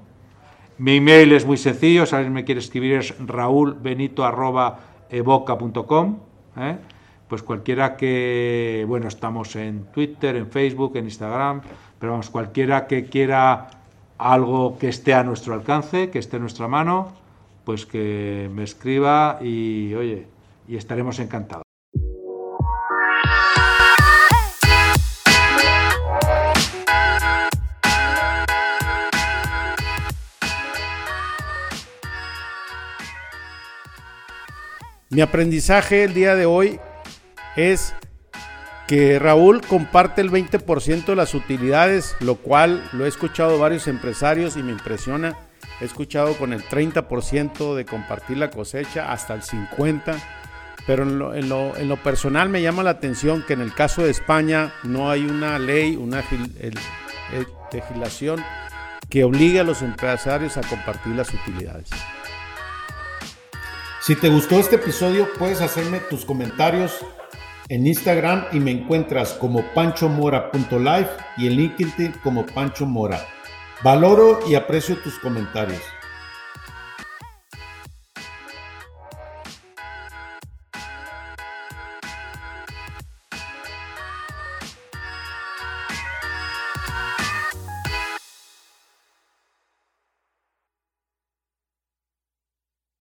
Mi email es muy sencillo, si alguien me quiere escribir es raúlbenito@evoca.com, ¿eh? Pues cualquiera que bueno, estamos en Twitter, en Facebook, en Instagram, pero vamos, cualquiera que quiera algo que esté a nuestro alcance, que esté en nuestra mano, pues que me escriba y oye, y estaremos encantados. Mi aprendizaje el día de hoy es que Raúl comparte el 20% de las utilidades, lo cual lo he escuchado varios empresarios y me impresiona. He escuchado con el 30% de compartir la cosecha hasta el 50%, pero en lo, personal me llama la atención que en el caso de España no hay una ley, una legislación que obligue a los empresarios a compartir las utilidades. Si te gustó este episodio, puedes hacerme tus comentarios en Instagram y me encuentras como panchomora.life y en LinkedIn como Pancho Mora. Valoro y aprecio tus comentarios.